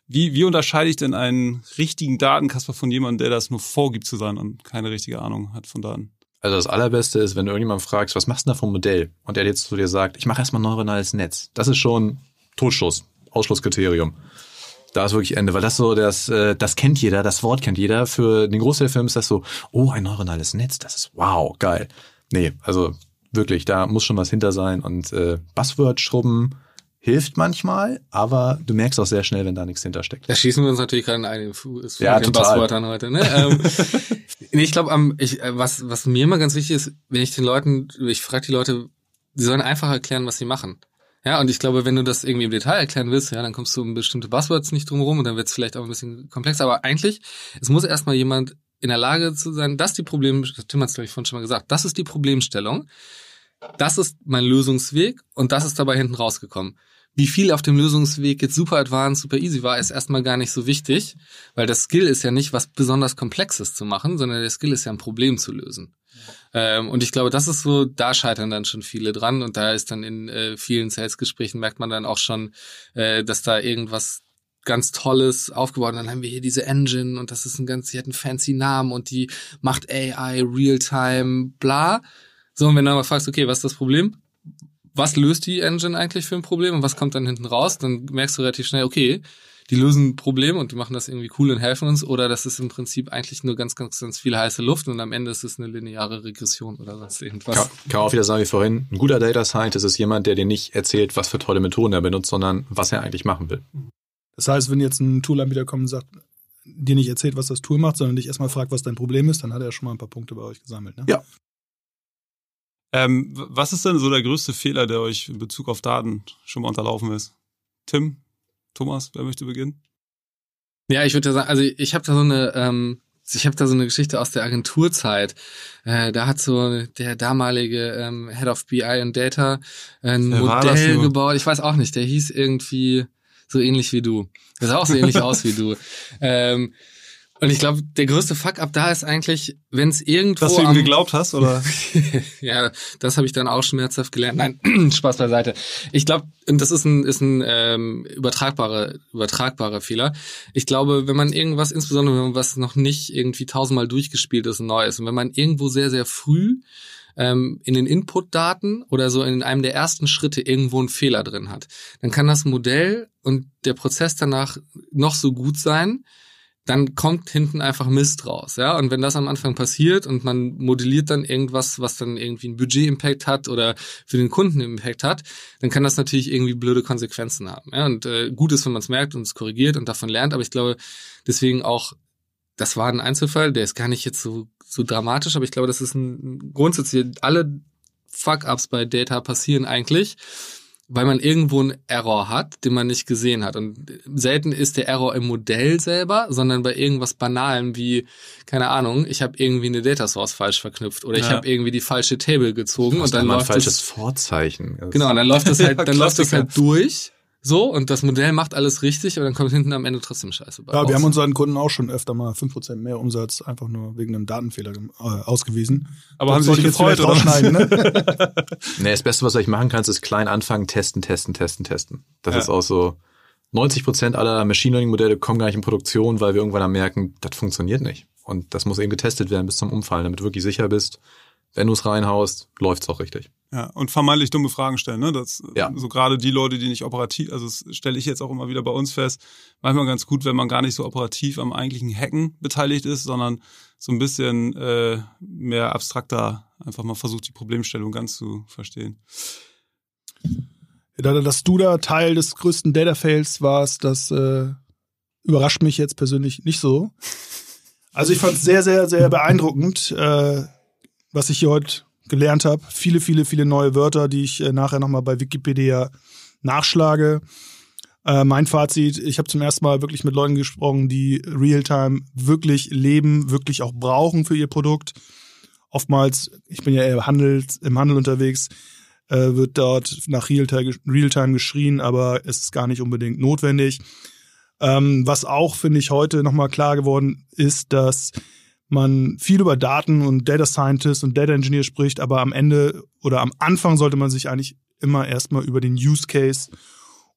Wie, wie unterscheide ich denn einen richtigen Datenkasper von jemandem, der das nur vorgibt zu sein und keine richtige Ahnung hat von Daten? Also das Allerbeste ist, wenn du irgendjemand fragst, was machst du da ein Modell? Und der jetzt zu dir sagt, ich mache erstmal neuronales Netz. Das ist schon Totschluss, Ausschlusskriterium. Da ist wirklich Ende, weil das so, das, äh, das kennt jeder, das Wort kennt jeder. Für den Großteil der Firmen ist das so, oh, ein neuronales Netz, das ist wow, geil. Nee, also wirklich, da muss schon was hinter sein und äh, Buzzword-Schrubben hilft manchmal, aber du merkst auch sehr schnell, wenn da nichts hintersteckt. Da schießen wir uns natürlich gerade in einen Fuß Ja, mit den total. Buzzwörtern heute. Ne? ähm, nee, ich glaube, am ich, äh, was, was mir immer ganz wichtig ist, wenn ich den Leuten, ich frage die Leute, die sollen einfach erklären, was sie machen. Ja, und ich glaube, wenn du das irgendwie im Detail erklären willst, ja, dann kommst du um bestimmte Buzzwords nicht drum rum und dann wird es vielleicht auch ein bisschen komplexer. Aber eigentlich, es muss erstmal jemand in der Lage zu sein, das die Problem, Tim hat es, glaube ich, vorhin schon mal gesagt, das ist die Problemstellung, das ist mein Lösungsweg und das ist dabei hinten rausgekommen. Wie viel auf dem Lösungsweg jetzt super advanced, super easy war, ist erstmal gar nicht so wichtig, weil das Skill ist ja nicht was besonders Komplexes zu machen, sondern der Skill ist ja ein Problem zu lösen. Ähm, und ich glaube, das ist so, da scheitern dann schon viele dran und da ist dann in äh, vielen Sales-Gesprächen merkt man dann auch schon, äh, dass da irgendwas ganz Tolles aufgebaut. Dann haben wir hier diese Engine und das ist ein ganz, die hat einen fancy Namen und die macht AI, Realtime, bla. So, und wenn du dann mal fragst, okay, was ist das Problem? Was löst die Engine eigentlich für ein Problem und was kommt dann hinten raus? Dann merkst du relativ schnell, okay, die lösen ein Problem und die machen das irgendwie cool und helfen uns oder das ist im Prinzip eigentlich nur ganz, ganz, ganz viel heiße Luft und am Ende ist es eine lineare Regression oder sonst irgendwas. Kann, kann man auch wieder sagen wie vorhin, ein guter Data Scientist ist jemand, der dir nicht erzählt, was für tolle Methoden er benutzt, sondern was er eigentlich machen will. Das heißt, wenn jetzt ein Toolanbieter kommt und sagt, dir nicht erzählt, was das Tool macht, sondern dich erstmal fragt, was dein Problem ist, dann hat er schon mal ein paar Punkte bei euch gesammelt. Ne? Ja. Ähm, was ist denn so der größte Fehler, der euch in Bezug auf Daten schon mal unterlaufen ist? Tim, Thomas, wer möchte beginnen? Ja, ich würde ja sagen, also ich habe da so eine, ähm, ich habe da so eine Geschichte aus der Agenturzeit. Äh, da hat so der damalige ähm, Head of BI und Data ein Wer Modell gebaut. Ich weiß auch nicht. Der hieß irgendwie so ähnlich wie du. Der sah auch so ähnlich aus wie du. Ähm, und ich glaube, der größte Fuck-up da ist eigentlich, wenn es irgendwo Dass du ihm geglaubt hast, oder? ja, das habe ich dann auch schmerzhaft gelernt. Nein, Spaß beiseite. Ich glaube, und das ist ein, ist ein ähm, übertragbarer, übertragbarer Fehler. Ich glaube, wenn man irgendwas, insbesondere wenn man was noch nicht irgendwie tausendmal durchgespielt ist und neu ist, und wenn man irgendwo sehr, sehr früh ähm, in den Input-Daten oder so in einem der ersten Schritte irgendwo einen Fehler drin hat, dann kann das Modell und der Prozess danach noch so gut sein, dann kommt hinten einfach Mist raus, ja. Und wenn das am Anfang passiert und man modelliert dann irgendwas, was dann irgendwie einen Budget-Impact hat oder für den Kunden Impact hat, dann kann das natürlich irgendwie blöde Konsequenzen haben. Ja? Und äh, gut ist, wenn man es merkt und es korrigiert und davon lernt, aber ich glaube, deswegen auch, das war ein Einzelfall, der ist gar nicht jetzt so, so dramatisch, aber ich glaube, das ist ein grundsätzlich, alle Fuck-Ups bei Data passieren eigentlich, weil man irgendwo einen Error hat, den man nicht gesehen hat. Und selten ist der Error im Modell selber, sondern bei irgendwas Banalem wie, keine Ahnung, ich habe irgendwie eine Data Source falsch verknüpft oder ich Ja. habe irgendwie die falsche Table gezogen und dann immer ein läuft falsches es, Vorzeichen. Das- genau, und dann läuft das halt, dann läuft das halt durch. So, und das Modell macht alles richtig und dann kommt hinten am Ende trotzdem Scheiße bei Ja, raus. wir haben unseren Kunden auch schon öfter mal 5% mehr Umsatz einfach nur wegen einem Datenfehler äh, ausgewiesen. Aber haben Das Sie sich sollte ich jetzt gefreut, oder? rausschneiden, ne? Nee, das Beste, was du eigentlich machen kannst, ist klein anfangen, testen, testen, testen, testen. Das Ja. ist auch so. 90 Prozent aller Machine Learning Modelle kommen gar nicht in Produktion, weil wir irgendwann dann merken, das funktioniert nicht. Und das muss eben getestet werden bis zum Umfallen, damit du wirklich sicher bist, wenn du es reinhaust, läuft's auch richtig. Ja, und vermeintlich dumme Fragen stellen, ne? Das, Ja. So gerade die Leute, die nicht operativ, also das stelle ich jetzt auch immer wieder bei uns fest, manchmal ganz gut, wenn man gar nicht so operativ am eigentlichen Hacken beteiligt ist, sondern so ein bisschen äh, mehr abstrakter einfach mal versucht, die Problemstellung ganz zu verstehen. Dass du da Teil des größten Data Fails warst, das äh, überrascht mich jetzt persönlich nicht so. Also ich fand es sehr, sehr, sehr beeindruckend, äh, was ich hier heute gelernt habe. Viele, viele, viele neue Wörter, die ich äh, nachher nochmal bei Wikipedia nachschlage. Äh, mein Fazit, ich habe zum ersten Mal wirklich mit Leuten gesprochen, die Realtime wirklich leben, wirklich auch brauchen für ihr Produkt. Oftmals, ich bin ja eher Handel, im Handel unterwegs, äh, wird dort nach Realtime, Realtime geschrien, aber es ist gar nicht unbedingt notwendig. Ähm, was auch, finde ich, heute nochmal klar geworden ist, dass man viel über Daten und Data Scientist und Data Engineer spricht, aber am Ende oder am Anfang sollte man sich eigentlich immer erstmal über den Use Case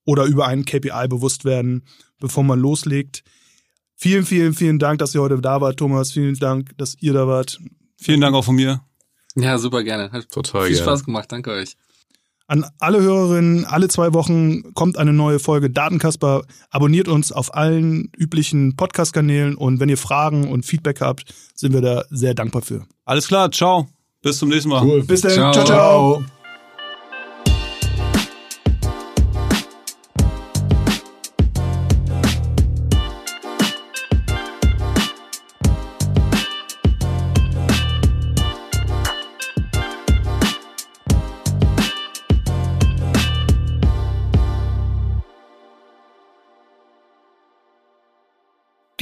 oder über einen KPI bewusst werden, bevor man loslegt. Vielen, vielen, vielen Dank, dass ihr heute da wart, Thomas. Vielen Dank, dass ihr da wart. Vielen Dank auch von mir. Ja, super gerne. Hat Total viel gerne. Spaß gemacht. Danke euch. An alle Hörerinnen, alle zwei Wochen kommt eine neue Folge Datenkasper. Abonniert uns auf allen üblichen Podcast-Kanälen und wenn ihr Fragen und Feedback habt, sind wir da sehr dankbar für. Alles klar, ciao. Bis zum nächsten Mal. Cool. Bis dann. Ciao. ciao. ciao.